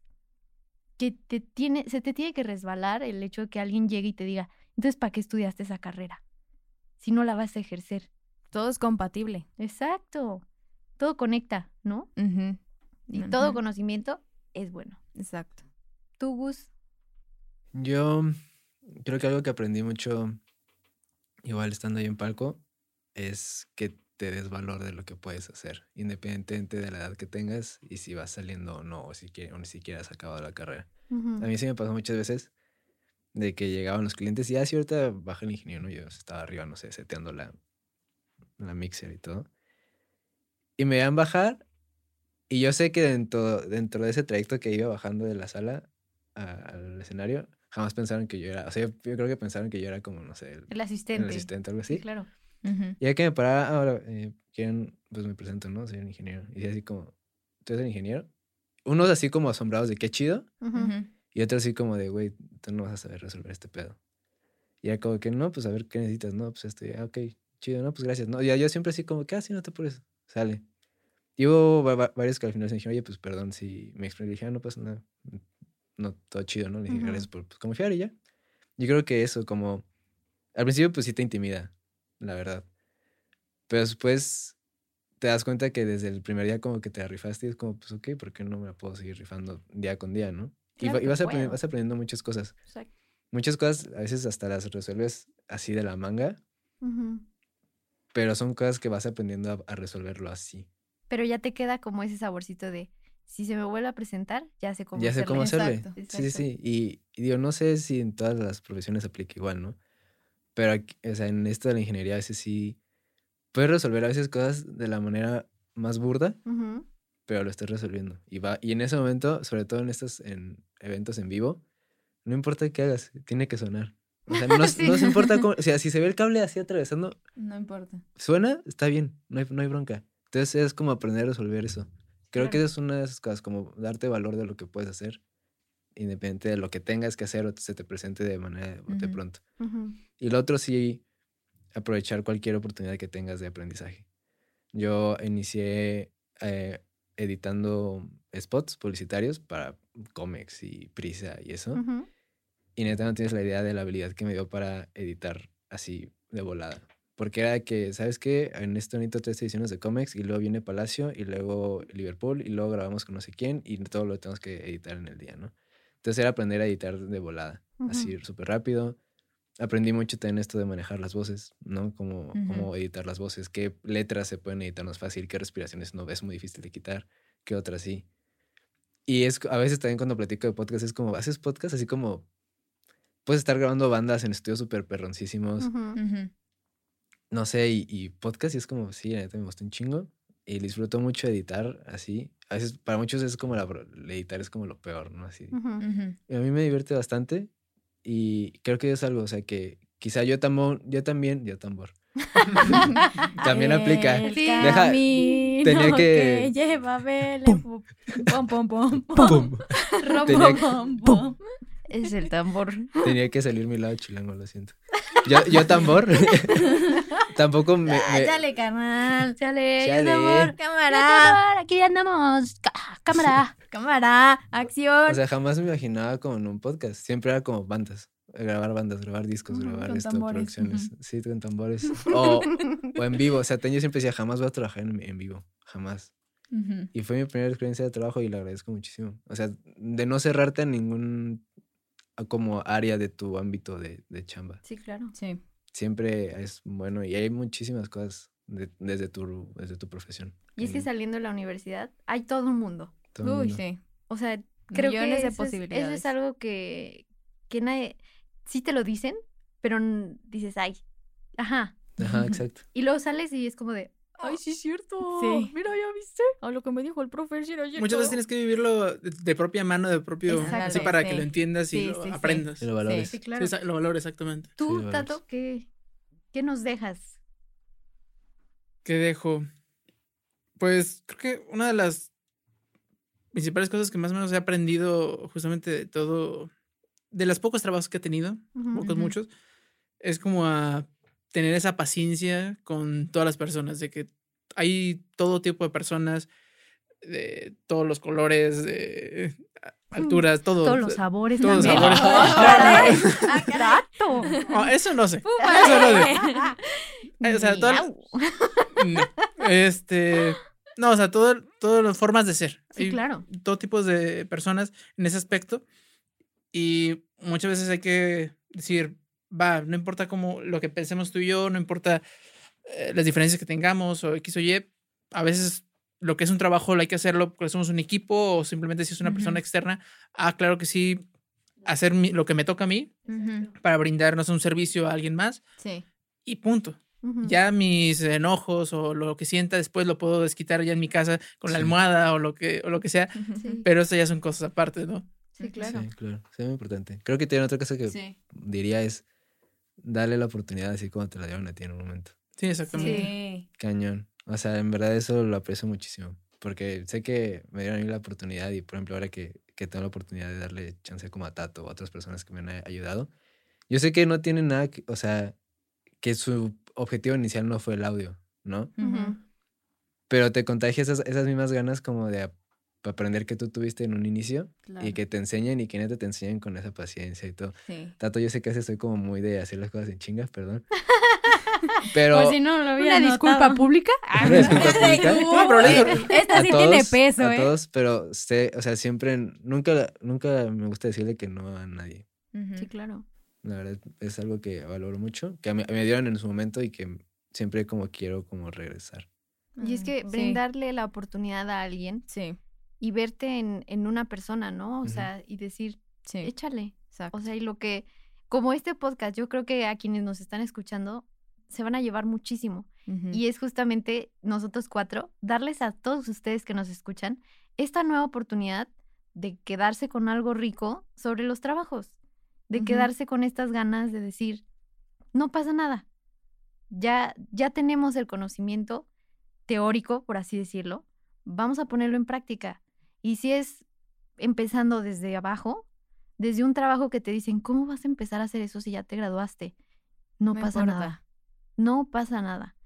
Speaker 1: que te tiene, se te tiene que resbalar el hecho de que alguien llegue y te diga, entonces, ¿para qué estudiaste esa carrera? Si no la vas a ejercer.
Speaker 2: Todo es compatible.
Speaker 1: Exacto. Todo conecta, ¿no? Y todo conocimiento es bueno.
Speaker 2: Exacto.
Speaker 1: Tú, Gus.
Speaker 3: Yo creo que algo que aprendí mucho, igual estando ahí en palco, es que te des valor de lo que puedes hacer, independientemente de la edad que tengas y si vas saliendo o no, o, si quie- o ni siquiera has acabado la carrera.
Speaker 1: Ujú.
Speaker 3: A mí sí me pasó muchas veces de que llegaban los clientes y así ahorita baja el ingeniero, ¿no? Yo estaba arriba, no sé, seteando la, la mixer y todo. Y me iban bajar y yo sé que dentro, dentro de ese trayecto que iba bajando de la sala a- al escenario, jamás pensaron que yo era, o sea, yo, creo que pensaron que yo era como, no sé, el,
Speaker 1: El asistente.
Speaker 3: el asistente algo
Speaker 1: Sí,
Speaker 3: así.
Speaker 1: claro.
Speaker 3: Y ya que me paraba, ahora, eh, quieren, pues me presento, ¿no? Soy un ingeniero. Y así como, ¿tú eres el ingeniero? Unos así como asombrados de qué chido.
Speaker 1: Ujú.
Speaker 2: ujú.
Speaker 3: Y otro así como de, güey, tú no vas a saber resolver este pedo. Y ya como que, no, pues a ver qué necesitas, no, pues esto, ya, ok, chido, no, pues gracias. No, ya yo siempre así como que, ah, sí, no te apures, sale. Y hubo va- va- varios que al final se dijeron, oye, pues perdón si me expliqué, dije, ah, no pasa nada, no, todo chido, ¿no? Le dije,
Speaker 1: Ujú.
Speaker 3: gracias por pues, confiar y ya. Yo creo que eso, como, al principio pues sí te intimida, la verdad. Pero después te das cuenta que desde el primer día como que te rifaste y es como, pues ok, ¿por qué no me la puedo seguir rifando día con día, no? Y,
Speaker 1: Claro
Speaker 3: vas, aprendi-
Speaker 1: puedo.
Speaker 3: vas aprendiendo muchas cosas.
Speaker 1: Exacto.
Speaker 3: Muchas cosas a veces hasta las resuelves así de la manga, pero son cosas que vas aprendiendo a, a resolverlo así.
Speaker 1: Pero ya te queda como ese saborcito de, si se me vuelve a presentar, ya sé cómo
Speaker 3: ya sé cómo
Speaker 1: hacerle.
Speaker 3: hacerle.
Speaker 2: Exacto,
Speaker 3: Sí, sí, sí. Y, y digo, no sé si en todas las profesiones aplica igual, ¿no? Pero aquí- o sea, en esto de la ingeniería a veces sí puedes resolver a veces cosas de la manera más burda,
Speaker 1: Ujú.
Speaker 3: pero lo estás resolviendo. Y va, y en ese momento, sobre todo en estos en eventos en vivo, no importa qué hagas, tiene que sonar. O sea, no,
Speaker 1: Sí.
Speaker 3: importa cómo, o sea, si se ve el cable así atravesando,
Speaker 2: No importa.
Speaker 3: suena, está bien, no hay, no hay bronca. Entonces es como aprender a resolver eso. Creo que
Speaker 1: Claro.
Speaker 3: esa es una de esas cosas, como darte valor de lo que puedes hacer, independiente de lo que tengas que hacer o se te presente de manera de, de
Speaker 2: Ujú.
Speaker 3: pronto.
Speaker 1: Ujú.
Speaker 3: Y lo otro sí, aprovechar cualquier oportunidad que tengas de aprendizaje. Yo inicié eh, editando spots publicitarios para Comex y Prisa y eso.
Speaker 1: Ujú.
Speaker 3: Y neta no tienes la idea de la habilidad que me dio para editar así de volada. Porque era que, ¿sabes qué? En esto necesito tres ediciones de cómics y luego viene Palacio y luego Liverpool y luego grabamos con no sé quién y todo lo tenemos que editar en el día, ¿no? Entonces era aprender a editar de volada, así súper rápido. Aprendí mucho también esto de manejar las voces, ¿no? Cómo, cómo editar las voces, qué letras se pueden editar más fácil, qué respiraciones no es muy difícil de quitar, qué otras sí. Y es a veces también cuando platico de podcast es como, ¿haces podcast? Así como, puedes estar grabando bandas en estudios súper perroncísimos. No sé, y, podcast y es como, sí, la neta me gusta un chingo. Y disfruto mucho editar así. A veces, para muchos es como la, editar es como lo peor, ¿no? Así. Y a mí me divierte bastante. Y creo que es algo, o sea, que quizá yo, tambor, yo también, yo tambor. también aplica.
Speaker 2: Deja, tenía que, lleva pum. Pom, pom, pom, pum.
Speaker 1: pom, Es el tambor.
Speaker 3: Tenía que salir mi lado chilango, lo siento. Yo, yo tambor. Tampoco me, me...
Speaker 1: Chale, carnal. Chale, Chale. tambor. Cámara. Aquí andamos. Cámara.
Speaker 2: Cámara. Acción.
Speaker 3: O sea, jamás me imaginaba como en un podcast. Siempre era como bandas grabar bandas, grabar discos, grabar esto, producciones. Sí, con tambores. O, o, en vivo. O sea, yo siempre decía, jamás voy a trabajar en, en vivo. Jamás. Y fue mi primera experiencia de trabajo y le agradezco muchísimo. O sea, de no cerrarte en ningún como área de tu ámbito de, de chamba.
Speaker 1: Sí, claro.
Speaker 2: Sí.
Speaker 3: Siempre es bueno y hay muchísimas cosas desde, tu, desde tu profesión.
Speaker 1: Y es que saliendo de la universidad hay todo un mundo.
Speaker 2: Uy, sí.
Speaker 1: O sea, creo que eso, posibilidades. Es, eso es algo que, que nadie sí te lo dicen, pero dices, ay, ajá.
Speaker 3: Ajá, exacto.
Speaker 1: Y luego sales y es como de, ay, sí es cierto. Sí. Mira, ya viste.
Speaker 2: A lo que me dijo el profesor ayer.
Speaker 4: Muchas veces tienes que vivirlo de, propia mano, de propio, así para que lo entiendas y lo aprendas.
Speaker 3: Y lo valores.
Speaker 1: Sí, claro.
Speaker 4: lo valores, exactamente.
Speaker 1: Tú, Tato, ¿qué, ¿qué nos dejas?
Speaker 4: ¿Qué dejo? Pues creo que una de las principales cosas que más o menos he aprendido justamente de todo de los pocos trabajos que he tenido, pocos, muchos, es como a tener esa paciencia con todas las personas, de que hay todo tipo de personas, de todos los colores, de alturas, todo.
Speaker 1: Todos los sabores.
Speaker 4: Todos los sabores.
Speaker 1: Exacto.
Speaker 4: eso no sé. Eso no sé. Eh, o sea, todas, Este. No, o sea, todo, todas las formas de ser.
Speaker 1: Sí, claro.
Speaker 4: Todo tipo de personas en ese aspecto. Y muchas veces hay que decir, va, no importa cómo lo que pensemos tú y yo, no importa eh, las diferencias que tengamos o X o Y, a veces lo que es un trabajo lo hay que hacerlo porque somos un equipo o simplemente si es una persona externa. Ah, claro que sí, hacer lo que me toca a mí para brindarnos un servicio a alguien más.
Speaker 2: Sí.
Speaker 4: Y punto. Ya mis enojos o lo que sienta después lo puedo desquitar ya en mi casa con la almohada o lo que, o lo que sea. Pero eso ya son cosas aparte, ¿no?
Speaker 1: Sí, claro.
Speaker 3: Sí, claro. Sí, muy importante. Creo que tiene otra cosa que diría es darle la oportunidad así como te la dieron a ti en un momento.
Speaker 4: Sí, exactamente.
Speaker 2: Sí.
Speaker 3: Cañón. O sea, en verdad eso lo aprecio muchísimo. Porque sé que me dieron a mí la oportunidad y, por ejemplo, ahora que, que tengo la oportunidad de darle chance como a Tato o a otras personas que me han ayudado, yo sé que no tienen nada, que, o sea, que su objetivo inicial no fue el audio, ¿no? Pero te contagias esas, esas mismas ganas como de aprender que tú tuviste en un inicio y que te enseñen y que neta te enseñen con esa paciencia y todo. Tato, yo sé que a veces estoy como muy de hacer las cosas en chingas, perdón. Pero
Speaker 2: Por si no lo
Speaker 1: una disculpa pública.
Speaker 3: Una disculpa pública.
Speaker 2: no, pero Esta sí tiene peso,
Speaker 3: a
Speaker 2: ¿eh?
Speaker 3: todos, pero sé, o sea, siempre nunca nunca me gusta decirle que no a nadie.
Speaker 1: Sí, claro.
Speaker 3: La verdad es algo que valoro mucho, que me, me dieron en su momento y que siempre como quiero como regresar.
Speaker 1: Y es que brindarle la oportunidad a alguien
Speaker 2: sí
Speaker 1: y verte en, en una persona, ¿no? O sea, y decir, échale. O sea, y lo que, como este podcast, yo creo que a quienes nos están escuchando se van a llevar muchísimo. Y es justamente nosotros cuatro, darles a todos ustedes que nos escuchan esta nueva oportunidad de quedarse con algo rico sobre los trabajos, de quedarse con estas ganas de decir, no pasa nada. Ya, ya tenemos el conocimiento teórico, por así decirlo, vamos a ponerlo en práctica. Y si es empezando desde abajo, desde un trabajo que te dicen, ¿cómo vas a empezar a hacer eso si ya te graduaste? No, pasa nada. No pasa nada.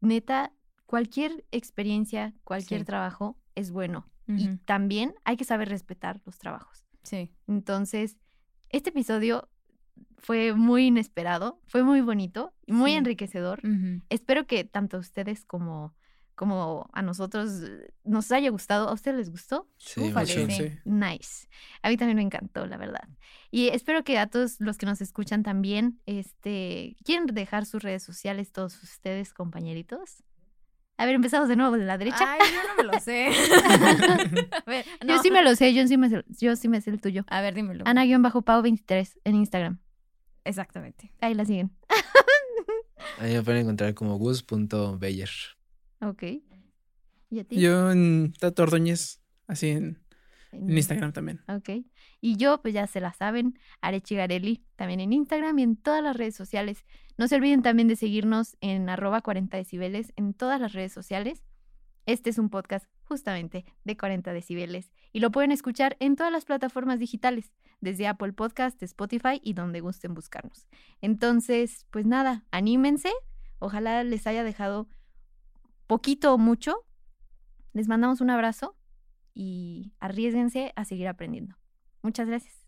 Speaker 1: Neta, cualquier experiencia, cualquier trabajo es bueno. Y también hay que saber respetar los trabajos.
Speaker 2: Sí.
Speaker 1: Entonces, este episodio fue muy inesperado, fue muy bonito muy
Speaker 2: Sí.
Speaker 1: enriquecedor. Espero que tanto ustedes como, como a nosotros eh, nos haya gustado. ¿A ustedes les gustó?
Speaker 3: Sí,
Speaker 2: Ufale,
Speaker 3: mucho.
Speaker 2: sí.
Speaker 4: Sí.
Speaker 1: Nice. A mí también me encantó, la verdad. Y espero que a todos los que nos escuchan también, este, ¿quieren dejar sus redes sociales todos ustedes, compañeritos? A ver, empezamos de nuevo de la derecha.
Speaker 2: Ay, yo no me lo sé. A ver,
Speaker 1: Yo
Speaker 2: no.
Speaker 1: sí me lo sé, yo sí me, sé- yo sí me sé el tuyo.
Speaker 2: A ver, dímelo.
Speaker 1: Ana-Pau23 en Instagram.
Speaker 2: Exactamente.
Speaker 1: Ahí la siguen.
Speaker 3: Ahí me pueden encontrar como gus.beyer.
Speaker 1: Ok. ¿Y a ti?
Speaker 4: Yo en Tato Ordóñez, así en,
Speaker 1: En-
Speaker 4: en Instagram también.
Speaker 1: Ok. Y yo, pues ya se la saben, Arechi Garelli, también en Instagram y en todas las redes sociales. No se olviden también de seguirnos en arroba 40 decibeles en todas las redes sociales. Este es un podcast justamente de 40 decibeles y lo pueden escuchar en todas las plataformas digitales, desde Apple Podcast, Spotify y donde gusten buscarnos. Entonces, pues nada, anímense. Ojalá les haya dejado poquito o mucho. Les mandamos un abrazo y arriesguense a seguir aprendiendo. Muchas gracias.